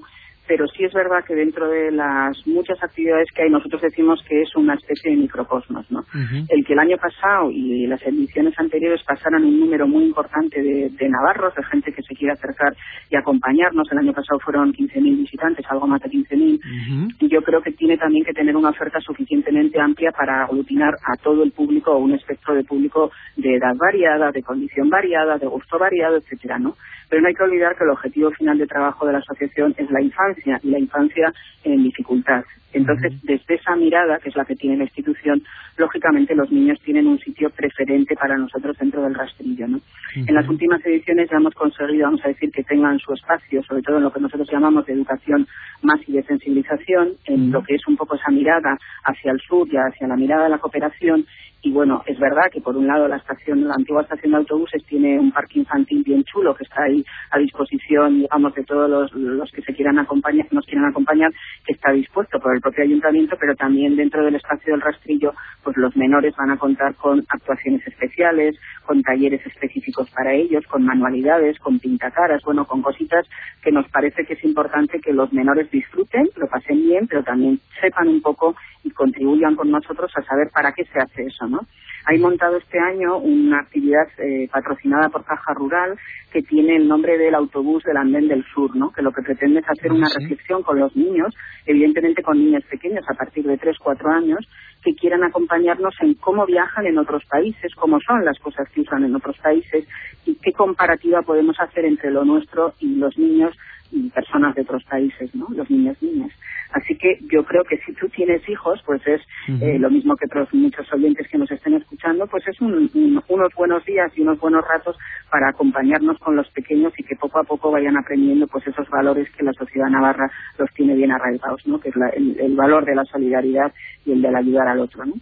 pero sí es verdad que dentro de las muchas actividades que hay, nosotros decimos que es una especie de microcosmos, ¿no? El que el año pasado y las ediciones anteriores pasaran un número muy importante de, de navarros, de gente que se quiere acercar y acompañarnos. El año pasado fueron 15.000 visitantes, algo más de 15.000. Y yo creo que tiene también que tener una oferta suficientemente amplia para aglutinar a todo el público o un espectro de público de edad variada, de condición variada, de gusto variado, etcétera, ¿no? Pero no hay que olvidar que el objetivo final de trabajo de la asociación es la infancia y la infancia en dificultad. Entonces, desde esa mirada, que es la que tiene la institución, lógicamente los niños tienen un sitio preferente para nosotros dentro del rastrillo. ¿no? En las últimas ediciones ya hemos conseguido, vamos a decir, que tengan su espacio, sobre todo en lo que nosotros llamamos de educación más y de sensibilización, en lo que es un poco esa mirada hacia el sur y hacia la mirada de la cooperación. Y bueno, es verdad que por un lado la estación, la antigua estación de autobuses tiene un parque infantil bien chulo que está ahí a disposición, digamos, de todos los, los que se quieran acompañar, nos quieran acompañar, que está dispuesto por el propio ayuntamiento, pero también dentro del espacio del rastrillo, pues los menores van a contar con actuaciones especiales, con talleres específicos para ellos, con manualidades, con pintacaras, bueno, con cositas que nos parece que es importante que los menores disfruten, lo pasen bien, pero también sepan un poco y contribuyan con nosotros a saber para qué se hace eso, ¿no? Hay montado este año una actividad eh, patrocinada por Caja Rural que tiene el nombre del autobús del Andén del Sur, ¿no? Que lo que pretende es hacer una con los niños, evidentemente con niños pequeños a partir de 3, 4 años, que quieran acompañarnos en cómo viajan en otros países, cómo son las cosas que usan en otros países y qué comparativa podemos hacer entre lo nuestro y los niños personas de otros países, ¿no? Los niños niñas. Así que yo creo que si tú tienes hijos, pues es eh, lo mismo que otros muchos oyentes que nos estén escuchando, pues es un- un- unos buenos días y unos buenos ratos para acompañarnos con los pequeños y que poco a poco vayan aprendiendo pues esos valores que la sociedad navarra los tiene bien arraigados, ¿no? Que es la- el, el valor de la solidaridad y el del ayudar al otro, ¿no?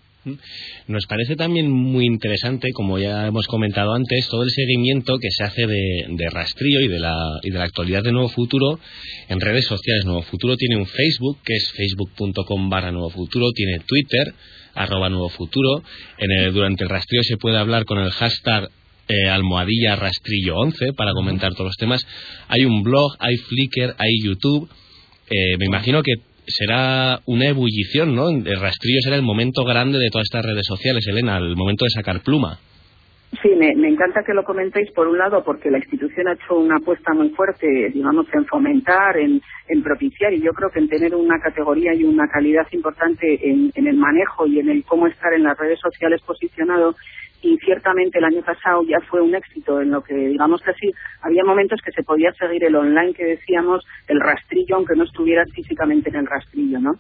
Nos parece también muy interesante, como ya hemos comentado antes, todo el seguimiento que se hace de, de rastrillo y de, la, y de la actualidad de Nuevo Futuro en redes sociales. Nuevo Futuro tiene un Facebook, que es facebook.com barra Nuevo Futuro, tiene Twitter, arroba Nuevo Futuro. En el- durante el rastrillo se puede hablar con el hashtag eh, almohadilla rastrillo 11 para comentar todos los temas. Hay un blog, hay Flickr, hay YouTube. Eh, me imagino que será una ebullición, ¿no? El rastrillo será el momento grande de todas estas redes sociales, Elena, el momento de sacar pluma. Sí, me, encanta que lo comentéis, por un lado, porque la institución ha hecho una apuesta muy fuerte, digamos, en fomentar, en, propiciar, y yo creo que en tener una categoría y una calidad importante en el manejo y en el cómo estar en las redes sociales posicionado. Y ciertamente el año pasado ya fue un éxito en lo que, digamos que así, había momentos que se podía seguir el online que decíamos, el rastrillo, aunque no estuvieras físicamente en el rastrillo, ¿no?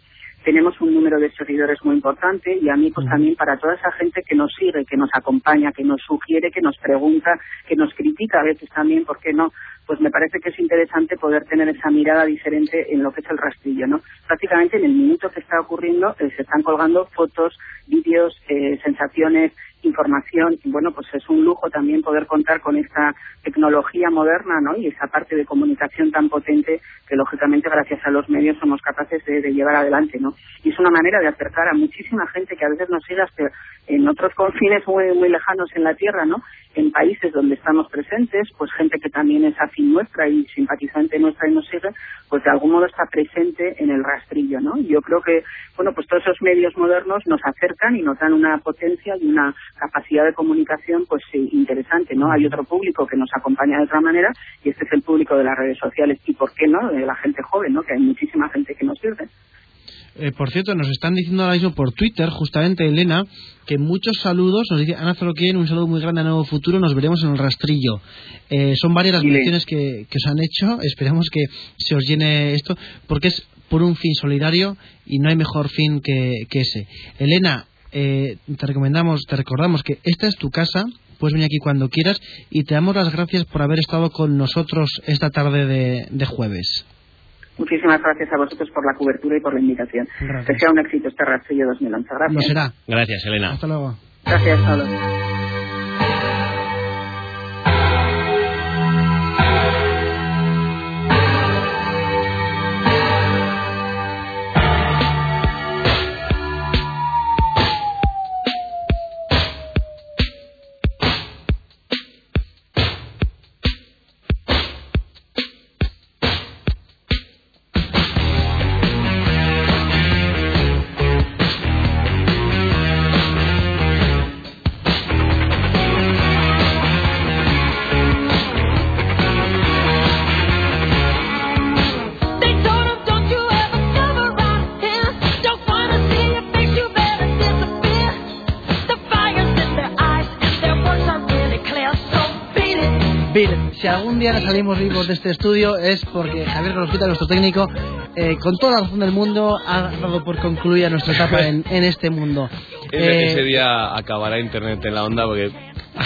tenemos un número de seguidores muy importante y a mí pues también para toda esa gente que nos sigue, que nos acompaña, que nos sugiere, que nos pregunta, que nos critica a veces también, ¿por qué no? Pues me parece que es interesante poder tener esa mirada diferente en lo que es el rastrillo, ¿no? Prácticamente en el minuto que está ocurriendo eh, se están colgando fotos, vídeos, eh, sensaciones, información y bueno pues es un lujo también poder contar con esta tecnología moderna ¿no? y esa parte de comunicación tan potente que lógicamente gracias a los medios somos capaces de, de llevar adelante ¿no? y es una manera de acercar a muchísima gente que a veces nos sigue hasta en otros confines muy muy lejanos en la tierra ¿no? En países donde estamos presentes pues gente que también es afín nuestra y simpatizante nuestra y nos sigue pues de algún modo está presente en el rastrillo ¿no? yo creo que bueno pues todos esos medios modernos nos acercan y nos dan una potencia y una capacidad de comunicación pues sí, interesante, ¿no? Hay otro público que nos acompaña de otra manera y este es el público de las redes sociales y por qué no, de la gente joven, ¿no? Que hay muchísima gente que nos sirve. Eh, por cierto, nos están diciendo ahora mismo por Twitter, justamente Elena, que muchos saludos, nos dice Ana Zoroquien, un saludo muy grande a Nuevo Futuro, nos veremos en el rastrillo. Eh, son varias las menciones que, que os han hecho, esperamos que se os llene esto, porque es por un fin solidario y no hay mejor fin que, que ese. Elena, eh, te recomendamos, te recordamos que esta es tu casa, puedes venir aquí cuando quieras y te damos las gracias por haber estado con nosotros esta tarde de, de jueves. Muchísimas gracias a vosotros por la cobertura y por la invitación. Gracias. Que sea un éxito este rastrillo 2011. Gracias. No será. Gracias, Elena. Hasta luego. Gracias, Pablo. Algún día nos salimos vivos de este estudio es porque Javier Gorosquita, nuestro técnico, eh, con toda la razón del mundo, ha dado por concluida nuestra etapa en, en este mundo. Eh, ese día acabará internet en la onda porque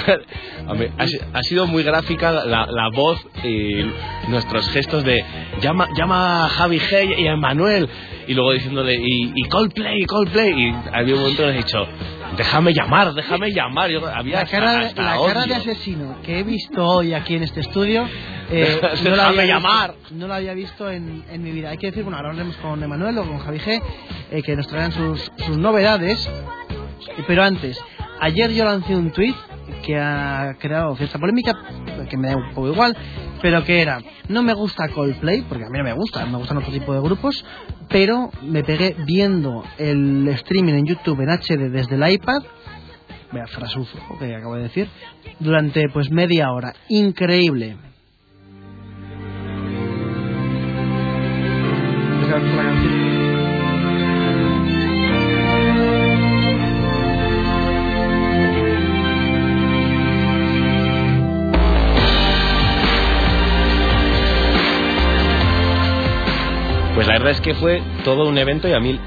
hombre, ha, ha sido muy gráfica la, la voz y nuestros gestos de llama, llama a Javi G y a Manuel y luego diciéndole y, y Coldplay, Coldplay y había un momento que he dicho déjame llamar, déjame llamar. Yo, había la cara, hasta- la hasta cara de asesino que he visto hoy aquí en este estudio eh, no, la Déjame había llamar. Visto, no la había visto en, en mi vida. Hay que decir, bueno, ahora hablaremos con Emanuel o con Javi G, eh, que nos traerán sus, sus novedades. Pero antes, ayer yo lancé un tweet que ha creado cierta polémica, que me da un poco igual, pero que era, no me gusta Coldplay, porque a mí no me gusta, me gustan otro tipo de grupos, pero me pegué viendo el streaming en YouTube en HD desde el iPad, vea frasufo que acabo de decir, durante pues media hora, increíble. Es. Pues que fue todo un evento y a mí,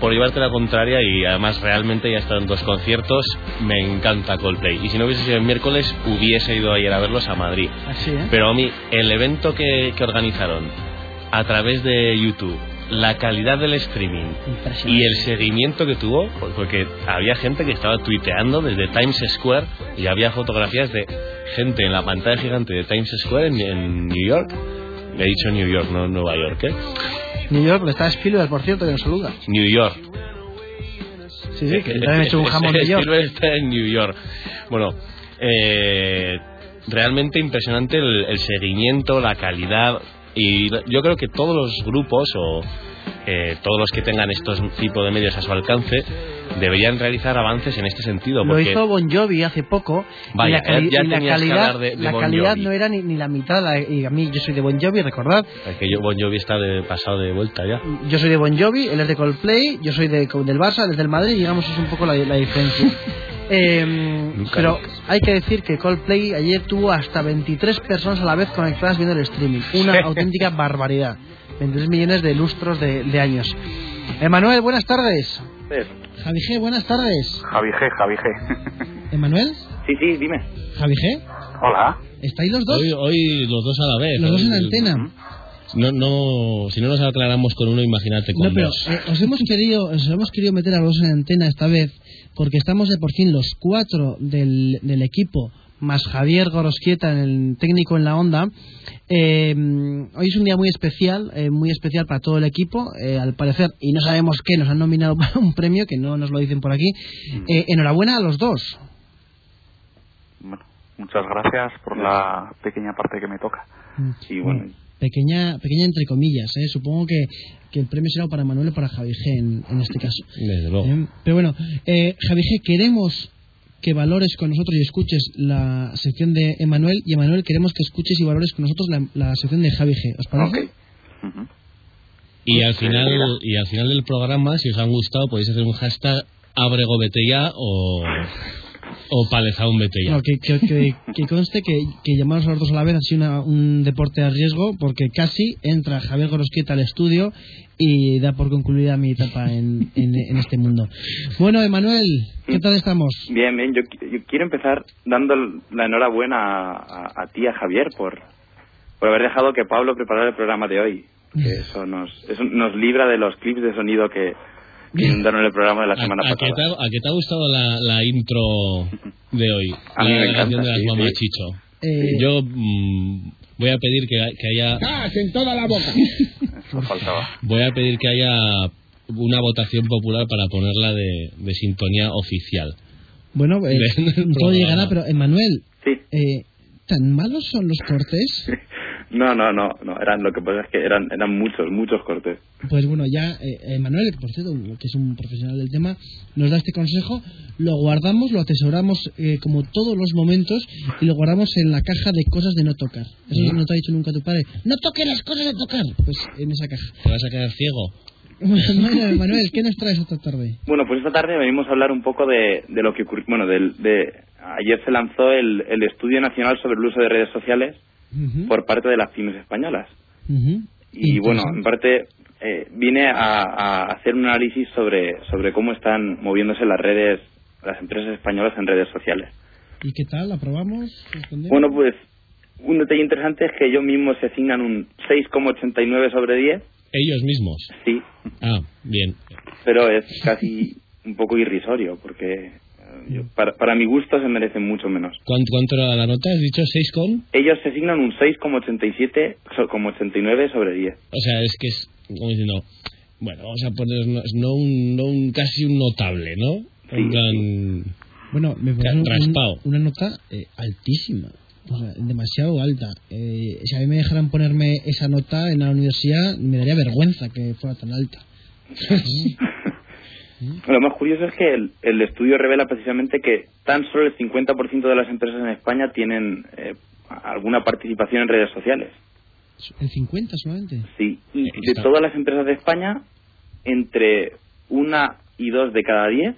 por llevarte la contraria y además realmente ya en dos conciertos, me encanta Coldplay. Y si no hubiese sido el miércoles, hubiese ido ayer a verlos a Madrid. Así, ¿eh? Pero a mí, el evento que, que organizaron a través de YouTube, la calidad del streaming y el seguimiento que tuvo, porque había gente que estaba tuiteando desde Times Square y había fotografías de gente en la pantalla gigante de Times Square en, en New York. Le he dicho New York, no Nueva York, ¿eh? New York, donde está Spielberg, por cierto, que nos saluda. New York. Sí, sí, que también he hecho un jamón de York. Spielberg está en New York. Bueno, eh, realmente impresionante el, el seguimiento, la calidad. Y yo creo que todos los grupos o eh, todos los que tengan estos tipos de medios a su alcance deberían realizar avances en este sentido. Lo Porque hizo Bon Jovi hace poco Vaya, y la, cali- ya y la calidad, de- de la Bon calidad no era ni, ni la mitad. la- y a mí, yo soy de Bon Jovi, recordad. que yo, Bon Jovi está de, pasado de vuelta ya. Yo soy de Bon Jovi, él es de Coldplay, yo soy de, del Barça, desde el Madrid, y digamos es un poco la, la diferencia. Eh, pero hay que decir que Coldplay ayer tuvo hasta 23 personas a la vez conectadas viendo el streaming. Una auténtica barbaridad. 23 millones de lustros de, de años. Emanuel, buenas tardes. Javi G, buenas tardes. Javi G, Javi G. ¿Emanuel? Sí, sí, dime. ¿Javi G? Hola. ¿Estáis los dos? Hoy, hoy los dos a la vez. los dos en Hoy- antena. No, no, si no nos aclaramos con uno, imagínate con No, pero dos. eh, os hemos querido os hemos querido meter a los dos en antena esta vez porque estamos de por fin los cuatro del, del equipo más Javier Gorosquieta el técnico en la onda. Eh, hoy es un día muy especial, eh, muy especial para todo el equipo. eh, al parecer, y no sabemos qué, nos han nominado para un premio que no nos lo dicen por aquí. Eh, enhorabuena a los dos. Bueno, muchas gracias por la pequeña parte que me toca. Y bueno, pequeña, pequeña entre comillas. ¿eh? Supongo que, que el premio será para Manuel o para Javi G en, en este caso. Desde luego. Eh, pero bueno, eh, Javi G, queremos que valores con nosotros y escuches la sección de Emanuel y Emanuel queremos que escuches y valores con nosotros la, la sección de Javi G. ¿Os parece? Y al final y al final del programa, si os han gustado, podéis hacer un hashtag abrego vete ya o, o palezaun vete ya. No, que, que, que- que conste que, que llamarnos a los dos a la vez ha sido una- un deporte a riesgo porque casi entra Javier Gorosquieta al estudio y da por concluida mi etapa en, en, en este mundo. Bueno, Emanuel, ¿qué tal estamos? bien, bien. Yo, qui- yo quiero empezar dando la enhorabuena a, a, a ti, a Javier, por, por haber dejado que Pablo preparara el programa de hoy. Que eso nos, eso nos libra de los clips de sonido que, que inundaron el programa de la ¿A, semana a qué pasada. te, ha- a qué te ha gustado la, la intro de hoy? A mí la me la canción encanta, de las sí, sí. mamachicho. Eh, Yo mm, voy a pedir que, que haya en toda la boca! Eso faltaba. voy a pedir que haya una votación popular para ponerla de, de sintonía oficial. Bueno, eh, todo llegará, pero Emanuel, Sí. eh, ¿tan malos son los cortes? No, no, no, no. Eran, lo que pasa es que eran, eran muchos, muchos cortes. Pues bueno, ya eh, Emanuel, que por cierto, que es un profesional del tema, nos da este consejo, lo guardamos, lo atesoramos eh, como todos los momentos y lo guardamos en la caja de cosas de no tocar. Eso no te ha dicho nunca tu padre. No toques las cosas de tocar. Pues en esa caja. ¿Te vas a quedar ciego? Bueno, Emanuel, ¿qué nos traes esta tarde? Bueno, pues esta tarde venimos a hablar un poco de, de lo que ocurrió. Bueno, del- de, ayer se lanzó el, el Estudio Nacional sobre el Uso de Redes Sociales Por parte de las pymes españolas. Y bueno, en parte eh, viene a, a hacer un análisis sobre, sobre cómo están moviéndose las redes, las empresas españolas en redes sociales. ¿Y qué tal? ¿Aprobamos? Bueno, pues un detalle interesante es que ellos mismos se asignan un 6,89 sobre 10, Ellos mismos. sí, Ah, bien. pero es casi un poco irrisorio porque yo- para, para mi gusto se merecen mucho menos. ¿Cuánto, cuánto era la nota? ¿Has dicho 6 con? Ellos se asignan un 6,87 so- como 89 sobre 10. O sea, es que es como diciendo, bueno, vamos a poner no, no un, no un casi un notable, ¿no? Sí, En plan, Bueno, me parece un- raspado. una nota eh, altísima. O sea, demasiado alta. Eh, si a mí me dejaran ponerme esa nota en la universidad, me daría vergüenza que fuera tan alta. Lo más curioso es que el, el estudio revela precisamente que tan solo el 50% de las empresas en España tienen eh, alguna participación en redes sociales. ¿El 50 solamente? Sí, y de todas las empresas de España, entre una y dos de cada diez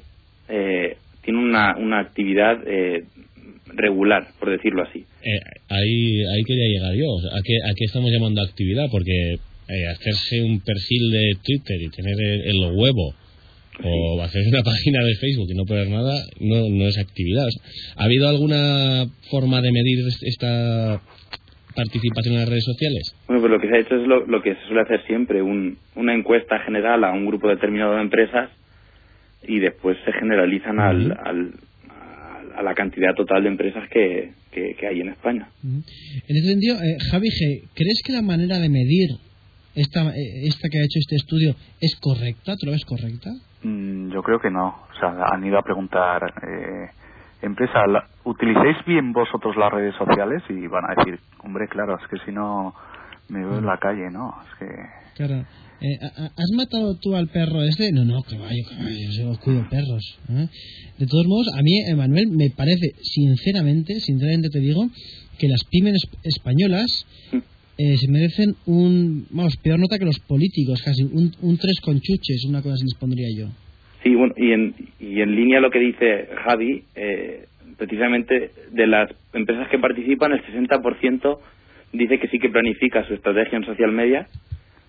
eh, tienen una, una actividad eh, regular, por decirlo así. eh, ahí, ahí quería llegar yo. ¿A qué, ¿A qué estamos llamando actividad? Porque eh, hacerse un perfil de Twitter y tener el, el huevo o hacer una página de Facebook y no poner nada no, no es actividad. O sea, ¿Ha habido alguna forma de medir esta participación en las redes sociales? Bueno, pues lo que se ha hecho es lo, lo que se suele hacer siempre, un- una encuesta general a un grupo determinado de empresas y después se generalizan al, al- a la cantidad total de empresas que, que- que hay en España. En ese sentido, eh, Javi G., ¿crees que la manera de medir esta, eh, esta que ha hecho este estudio es correcta? ¿Tú lo ves correcta? Mm, Yo creo que no. O sea, han ido a preguntar, eh, empresa, ¿la- ¿utilicéis bien vosotros las redes sociales? Y van a decir, hombre, claro, es que si no me veo en la calle, ¿no? Es que... Claro. Eh, ¿ha- ha- ¿Has matado tú al perro este? No, no, caballo, caballo, yo cuido perros. ¿eh? De todos modos, a mí, Emanuel, me parece, sinceramente, sinceramente te digo, que las pymes es- españolas eh, se merecen un, vamos, peor nota que los políticos, casi, un, un tres con chuches, una cosa así les pondría yo. Sí, bueno, y en, y en línea lo que dice Javi, eh, precisamente de las empresas que participan, el 60% dice que sí que planifica su estrategia en social media,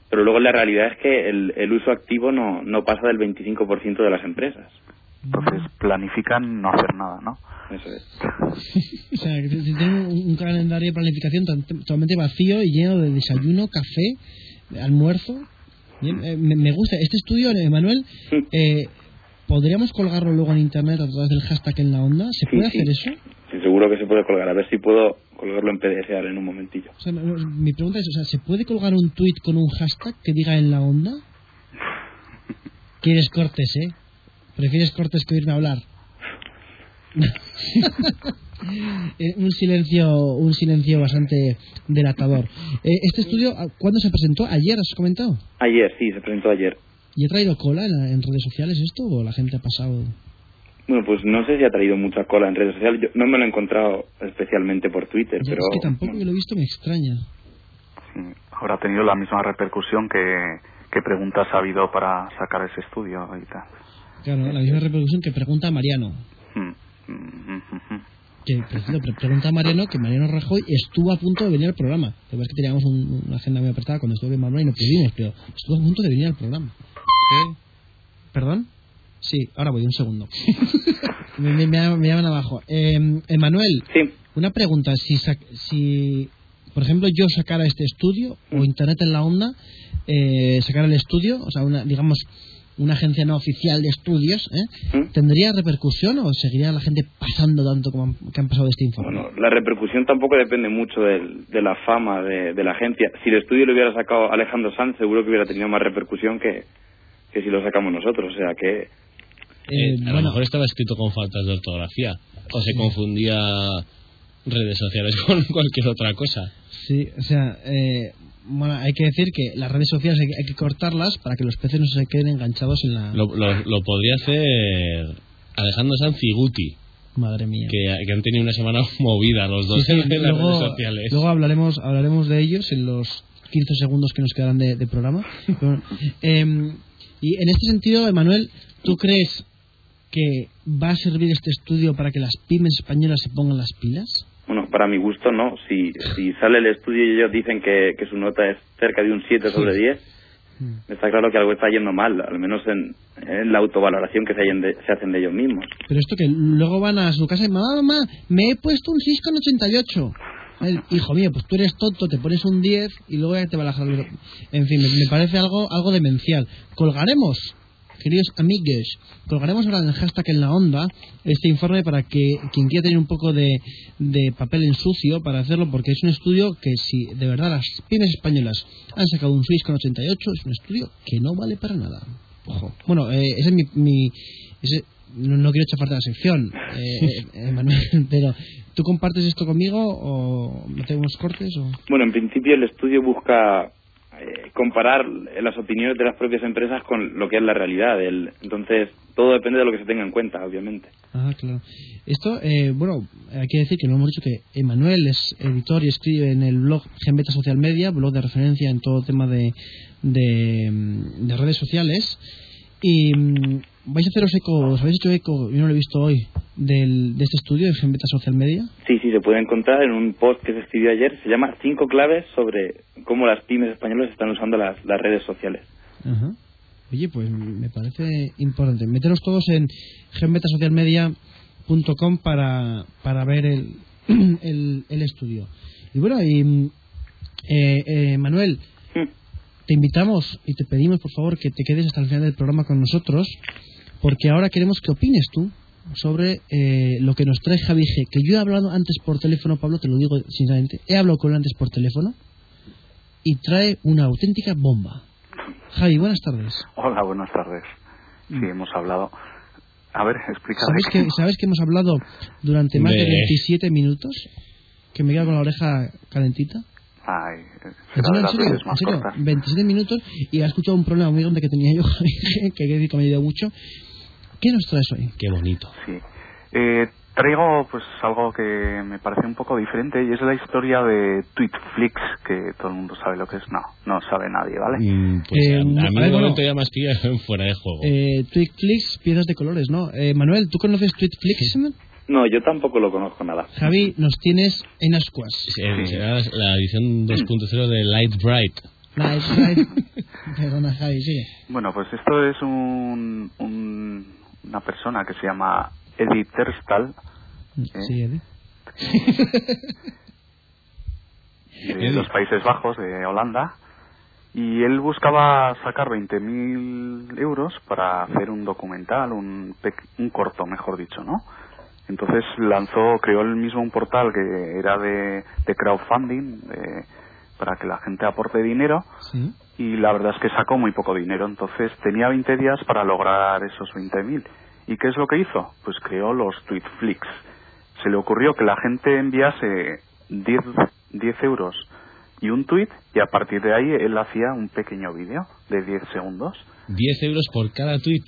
pero luego la realidad es que el, el uso activo no, no pasa del 25% de las empresas. Entonces planifican no hacer nada, ¿no? Eso es. O sea, que tienen un, un calendario de planificación totalmente vacío y lleno de desayuno, café, almuerzo. Bien, eh, me, gusta. Este estudio, Emanuel, eh, ¿podríamos colgarlo luego en internet a través del hashtag en la onda? ¿Se puede Sí, hacer sí. eso? Sí, seguro que se puede colgar. A ver si puedo colgarlo en PDF ahora en un momentillo. O sea, mi pregunta es, o sea, ¿se puede colgar un tweet con un hashtag que diga en la onda? ¿Quieres cortes, eh? ¿Prefieres cortes que oírme hablar? Eh, un silencio un silencio bastante delatador. Eh, este estudio, ¿a- ¿cuándo se presentó? ¿Ayer has comentado? Ayer, sí, se presentó ayer. ¿Y ha traído cola en, en redes sociales esto o la gente ha pasado? Bueno, pues no sé si ha traído mucha cola en redes sociales. Yo no me lo he encontrado especialmente por Twitter, Ya, pero... es que tampoco que lo he visto me extraña. Sí, Habrá tenido la misma repercusión que, que preguntas ha habido para sacar ese estudio y tal. Claro, la misma repercusión que pregunta Mariano. Mm, mm, mm, mm, mm. Que pregunta a Mariano que Mariano Rajoy estuvo a punto de venir al programa. La verdad es que teníamos un- una agenda muy apretada cuando estuvo en Manuel y no pudimos, pero estuvo a punto de venir al programa. ¿Perdón? Sí, ahora voy, un segundo. me, me- me llaman- me llaman abajo. Eh, Emanuel, Sí, una pregunta. Si, sac- si, por ejemplo, yo sacara este estudio, o Internet en la onda, eh, sacara el estudio, o sea, una, digamos, una agencia no oficial de estudios, ¿eh? ¿Mm? ¿tendría repercusión o seguiría la gente pasando tanto como han, que han pasado de este informe? Bueno, la repercusión tampoco depende mucho del- de, la fama de, de la agencia. Si el estudio lo hubiera sacado Alejandro Sanz, seguro que hubiera tenido más repercusión que, que si lo sacamos nosotros. O sea que Eh, Eh, a lo bueno, mejor estaba escrito con faltas de ortografía o se confundía redes sociales con cualquier otra cosa. sí, o sea, eh, bueno, hay que decir que las redes sociales hay, que- hay que cortarlas para que los peces no se queden enganchados en la... Lo, lo, lo podría hacer Alejandro Sanz y Guti, Madre mía. que, que han tenido una semana movida los dos Sí, sí, en las luego, redes sociales. luego hablaremos hablaremos de ellos en los 15 segundos que nos quedan de, de programa. Pero em, y en este sentido, Emanuel, ¿tú crees que va a servir este estudio para que las pymes españolas se pongan las pilas? bueno, para mi gusto no. Si, si sale el estudio y ellos dicen que, que su nota es cerca de un 7 sobre 10, está claro que algo está yendo mal, al menos en, en la autovaloración que se, hayan de- se hacen de ellos mismos. Pero esto que luego van a su casa y mamá, mamá, me he puesto un 6,88. El, hijo mío, pues tú eres tonto, te pones un 10 y luego ya te va a el- En fin, me, me parece algo algo demencial. Colgaremos, queridos amigos, colgaremos ahora en el hashtag en la onda este informe para que quien quiera tener un poco de, de papel en sucio para hacerlo, porque es un estudio que si de verdad las pymes españolas han sacado un 6,88, es un estudio que no vale para nada. Ojo. Bueno, eh, ese es mi... mi ese- no, no quiero chafarte la sección, eh, eh, Manuel, pero ¿tú compartes esto conmigo o metemos cortes? O... Bueno, en principio el estudio busca eh, comparar las opiniones de las propias empresas con lo que es la realidad. El- entonces, todo depende de lo que se tenga en cuenta, obviamente. Ah, claro. Esto, eh, bueno, hay que decir que no hemos dicho que Emanuel es editor y escribe en el blog Genbeta Social Media, blog de referencia en todo tema de, de, mm, de redes sociales. Y mm, vais a haceros eco, os habéis hecho eco, yo no lo he visto hoy, del, de este estudio de Genbeta Social Media. Sí, sí, se puede encontrar en un post que se escribió ayer. Se llama Cinco claves sobre cómo las pymes españolas están usando las, las redes sociales. Ajá. Oye, pues me parece importante. Meteros todos en genbetasocialmedia.com para, para ver el, el, el estudio. Y bueno, y, mm, eh, eh, Manuel, te invitamos y te pedimos por favor que te quedes hasta el final del programa con nosotros, porque ahora queremos que opines tú sobre eh, lo que nos trae Javi G. Que yo he hablado antes por teléfono, Pablo, te lo digo sinceramente, he hablado con él antes por teléfono y trae una auténtica bomba. Javi, buenas tardes. Hola, buenas tardes. Sí, hemos hablado. A ver, explica. Mm. ¿Sabes que, ¿Sabes que hemos hablado durante más de De- 27 minutos? Que me queda con la oreja calentita. Ay, ¿En serio? ¿En las serio? veces ¿En más serio? cortas. 27 minutos y ha escuchado un problema muy grande que tenía yo, Javi, que hay que que me ha ayudado mucho. ¿Qué nos traes hoy? Qué bonito. Sí. Eh, traigo pues algo que me parece un poco diferente y es la historia de Tweetflix, que todo el mundo sabe lo que es. No, no sabe nadie, ¿vale? Mm, pues Eh, a, a no, mí a de momento ya más pilla fuera de juego. Eh, Twitflix, piezas de colores, ¿no? Eh, Manuel, ¿tú conoces Twitflix? No, yo tampoco lo conozco nada. Javi, nos tienes en ascuas. Eh, Será la edición 2.0 de Light Bright. Nice, right. Perdona, Javi, sigue. Bueno, pues esto es un, un- una persona que se llama Eddie Terstal. ¿eh? Sí, Eddie. de los Países Bajos, de Holanda, y él buscaba sacar 20.000 euros para hacer un documental, un, un corto, mejor dicho, ¿no? Entonces lanzó, creó él mismo un portal que era de, de crowdfunding, de- para que la gente aporte dinero, Sí. y la verdad es que sacó muy poco dinero, entonces tenía 20 días para lograr esos 20.000. ¿Y qué es lo que hizo? Pues creó los Tweetflix. Se le ocurrió que la gente enviase 10, 10 euros y un tweet y a partir de ahí él hacía un pequeño vídeo de 10 segundos. 10 euros por cada tweet.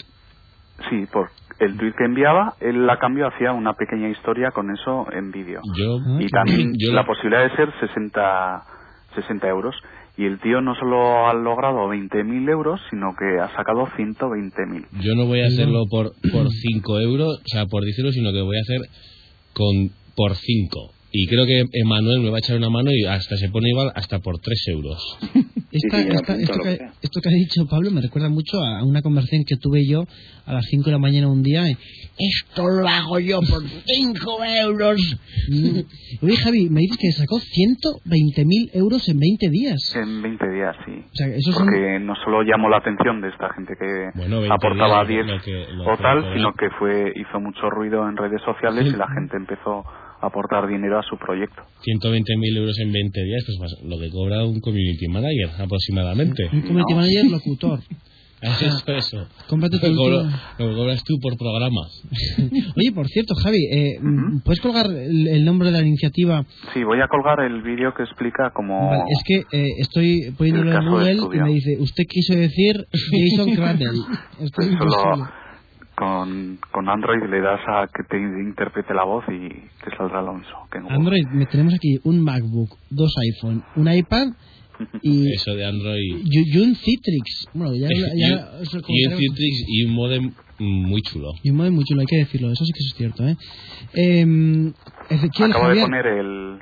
Sí, por el tweet que enviaba, él a cambio hacía una pequeña historia con eso en vídeo. Yo, Y también yo la posibilidad de ser 60, 60 euros. Y el tío no solo ha logrado 20.000 euros, sino que ha sacado 120.000. yo no voy a hacerlo por por 5 euros, o sea, por 10 euros, sino que voy a hacer con por 5. Y creo que Emanuel me va a echar una mano y hasta se pone igual hasta por 3 euros. Esta- Sí, sí, esta- esto, que, esto que ha dicho Pablo me recuerda mucho a una conversación que tuve yo a las 5 de la mañana un día. y, Esto lo hago yo por 5 euros. Mm. Oye, Javi, me dices que sacó 120.000 euros en 20 días. En 20 días, sí. O sea, eso Porque no solo llamó la atención de esta gente que Bueno, 20 aportaba días, 10 lo que- lo o tal, sino que fue hizo mucho ruido en redes sociales y la gente empezó aportar dinero a su proyecto. 120.000 euros en 20 días, pues más lo que cobra un community manager aproximadamente. un community manager locutor. Eso, eso. Cómprate tu Lo que cobro- lo cobras tú por programa. Oye, por cierto, Javi, eh, ¿puedes colgar el, el nombre de la iniciativa? Sí, voy a colgar el vídeo que explica cómo... Vale, es que eh, estoy poniéndolo El en Google y me dice, usted quiso decir Jason Crandall. Esto es Solo imposible. Con, con Android le das a que te interprete la voz y te saldrá lo mismo que. Android, me- tenemos aquí un MacBook, dos iPhone, un iPad Y Eso de Android. y, y un Citrix. Bueno, ya, ya y, y un. Citrix y un modem muy chulo. Y un modem muy chulo, hay que decirlo, eso sí que es cierto, ¿eh? eh Ezequiel Acabo de poner el,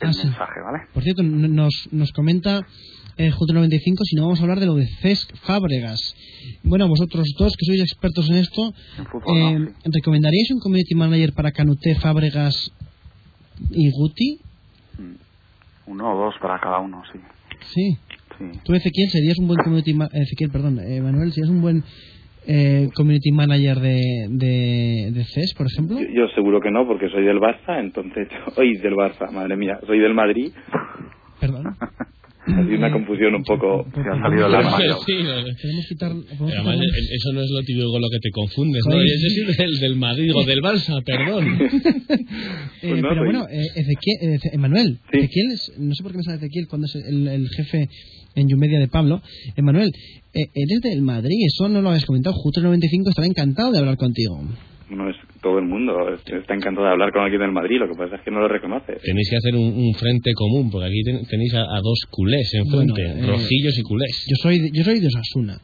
el Ah, mensaje, ¿vale? por cierto, nos, nos comenta el J95 si no vamos a hablar de lo de Cesc Fábregas. Bueno, vosotros dos que sois expertos en esto, En fútbol, eh, ¿no? Sí. ¿recomendaríais un community manager para Canute, Fábregas y Guti? Uno o dos para cada uno, sí. Sí. sí. Tú, Ezequiel, serías un buen community ma- Ezequiel, perdón, eh, Manuel, serías un buen eh, community manager de, de, de CES, por ejemplo. Yo, yo seguro que no, porque soy del Barça, entonces... Hoy del Barça, madre mía. Soy del Madrid. Perdón. Ha sido una confusión un poco... Se ha salido el arma. Sí, no, no. Podemos quitar. podemos Pero además, quitar- e- eso no es lo típico con lo que te confundes, ¿no? Ese es el del Madrid o del Barça, perdón. Eh, Pues pero bueno, eh, Ezequiel, eh, Emanuel. Ezequiel es- no sé por qué me sale Ezequiel cuando es el, el jefe en Yumedia de Pablo. Emanuel, eh, eres del Madrid, eso no lo habías comentado. Justo 95 estará encantado de hablar contigo. No es todo el mundo. Está encantado de hablar con alguien del Madrid, lo que pasa es que no lo reconoce. Tenéis que hacer un, un frente común, porque aquí ten- tenéis a, a dos culés enfrente, Bueno, eh, rojillos y culés. Yo soy de, yo soy de Osasuna.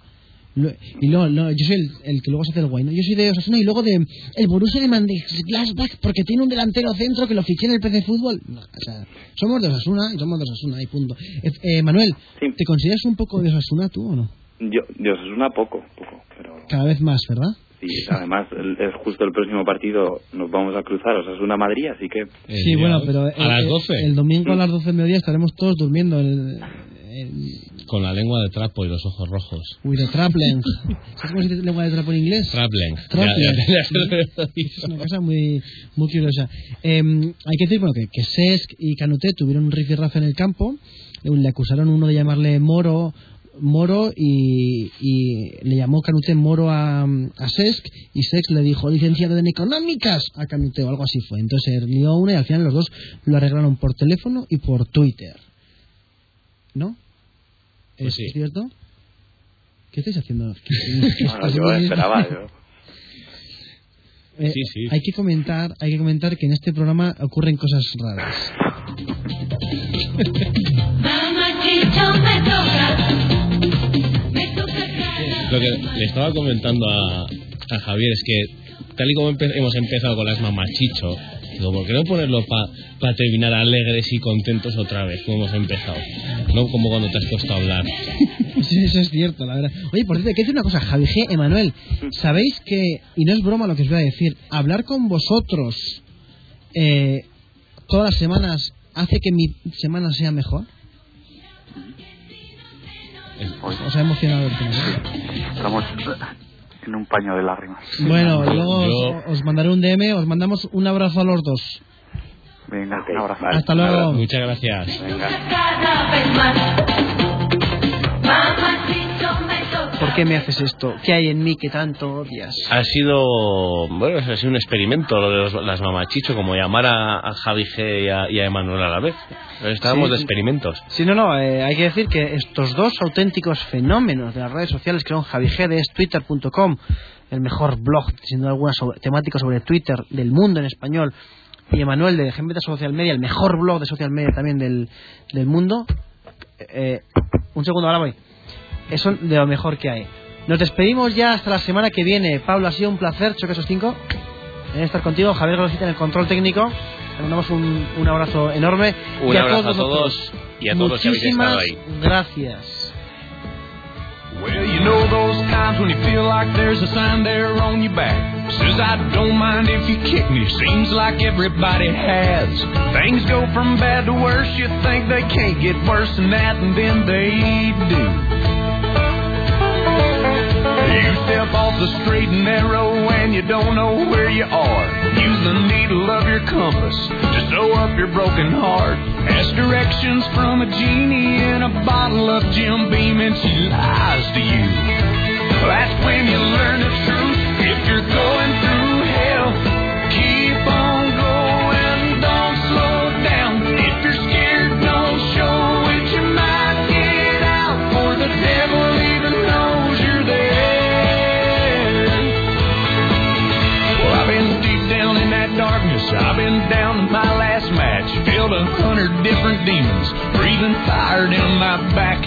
Y luego, no, yo soy el, el que luego se hace el guay, ¿no? Yo soy de Osasuna y luego de el Borussia de Mönchengladbach porque tiene un delantero centro que lo fiché en el PC Fútbol. No, o sea, somos de Osasuna y somos de Osasuna y punto. Eh, eh, Manuel, Sí. ¿te consideras un poco de Osasuna tú o no? Yo, Dios, es una poco, poco, pero... Cada vez más, ¿verdad? Sí, además el- es justo el próximo partido nos vamos a cruzar, o sea, es una Madrid, así que... Eh, sí, bueno, pero a el, las el- 12, el domingo a las 12 del mediodía estaremos todos durmiendo. El, el- con la lengua de trapo y los ojos rojos. uy, de Traplen. ¿Sabes cómo se dice lengua de trapo en inglés? Ya. Es una cosa muy, muy curiosa. Eh, hay que decir bueno, que, que Sesc y Canuté tuvieron un rifirrafe en el campo. Eh, Le acusaron uno de llamarle Moro Moro y, y le llamó Canuté Moro a, a Sesc y Sesc le dijo licenciado en económicas a Canuté o algo así fue. Entonces se lió una y al final los dos lo arreglaron por teléfono y por Twitter. ¿No? Pues ¿Es sí. cierto? ¿Qué estáis haciendo? ¿Qué- qué Bueno, yo esperaba, yo... Eh, Sí, sí. Hay que comentar, hay que comentar que en este programa ocurren cosas raras. Lo que le estaba comentando a, a Javier es que, tal y como empe- hemos empezado con las mamachicho, digo, ¿por qué no ponerlo para terminar alegres y contentos otra vez, como hemos empezado? No como cuando te has puesto a hablar. Sí, eso es cierto, la verdad. Oye, por cierto, que decir una cosa, Javi G, Emanuel, ¿sabéis que, y no es broma lo que os voy a decir, hablar con vosotros eh, todas las semanas hace que mi semana sea mejor? Hoy Os ha emocionado el tema. estamos en un paño de lágrimas. Bueno, luego Yo- os, os mandaré un DM, os mandamos un abrazo a los dos. Venga, un abrazo. Hasta luego. Muchas gracias. Venga. ¿Por qué me haces esto? ¿Qué hay en mí que tanto odias? Ha sido, bueno, ha sido un experimento lo de los- las mamachicho, como llamar a, a Javi G y a, y a Emanuel a la vez. Estábamos Sí, de experimentos. Sí, no, no, eh, hay que decir que estos dos auténticos fenómenos de las redes sociales que son Javi G de twitter.com, el mejor blog, sin duda alguna, sobre, temático sobre Twitter del mundo en español, y Emanuel de Gembeta Social Media, el mejor blog de social media también del, del mundo. Eh, un segundo, ahora voy. Eso de lo mejor que hay. Nos despedimos ya hasta la semana que viene. Pablo, ha sido un placer, choque esos cinco, eh, estar contigo. Javier Golosita en el control técnico. Le mandamos un, un abrazo enorme. Un Y abrazo a todos y a todos los que habéis estado muchísimas ahí. gracias. Well, you know those times when you feel like there's a sign there on your back. Says I don't mind if you kick me. Seems like everybody has. Things go from bad to worse. You think they can't get worse than that, and then they do. You step off the straight and narrow and you don't know where you are. Use the needle of your compass to sew up your broken heart. Ask directions from a genie in a bottle of Jim Beam and she lies to you. That's when you learn the truth. If you're going I've been down to my last match. Felt a hundred different demons breathing fire down my back.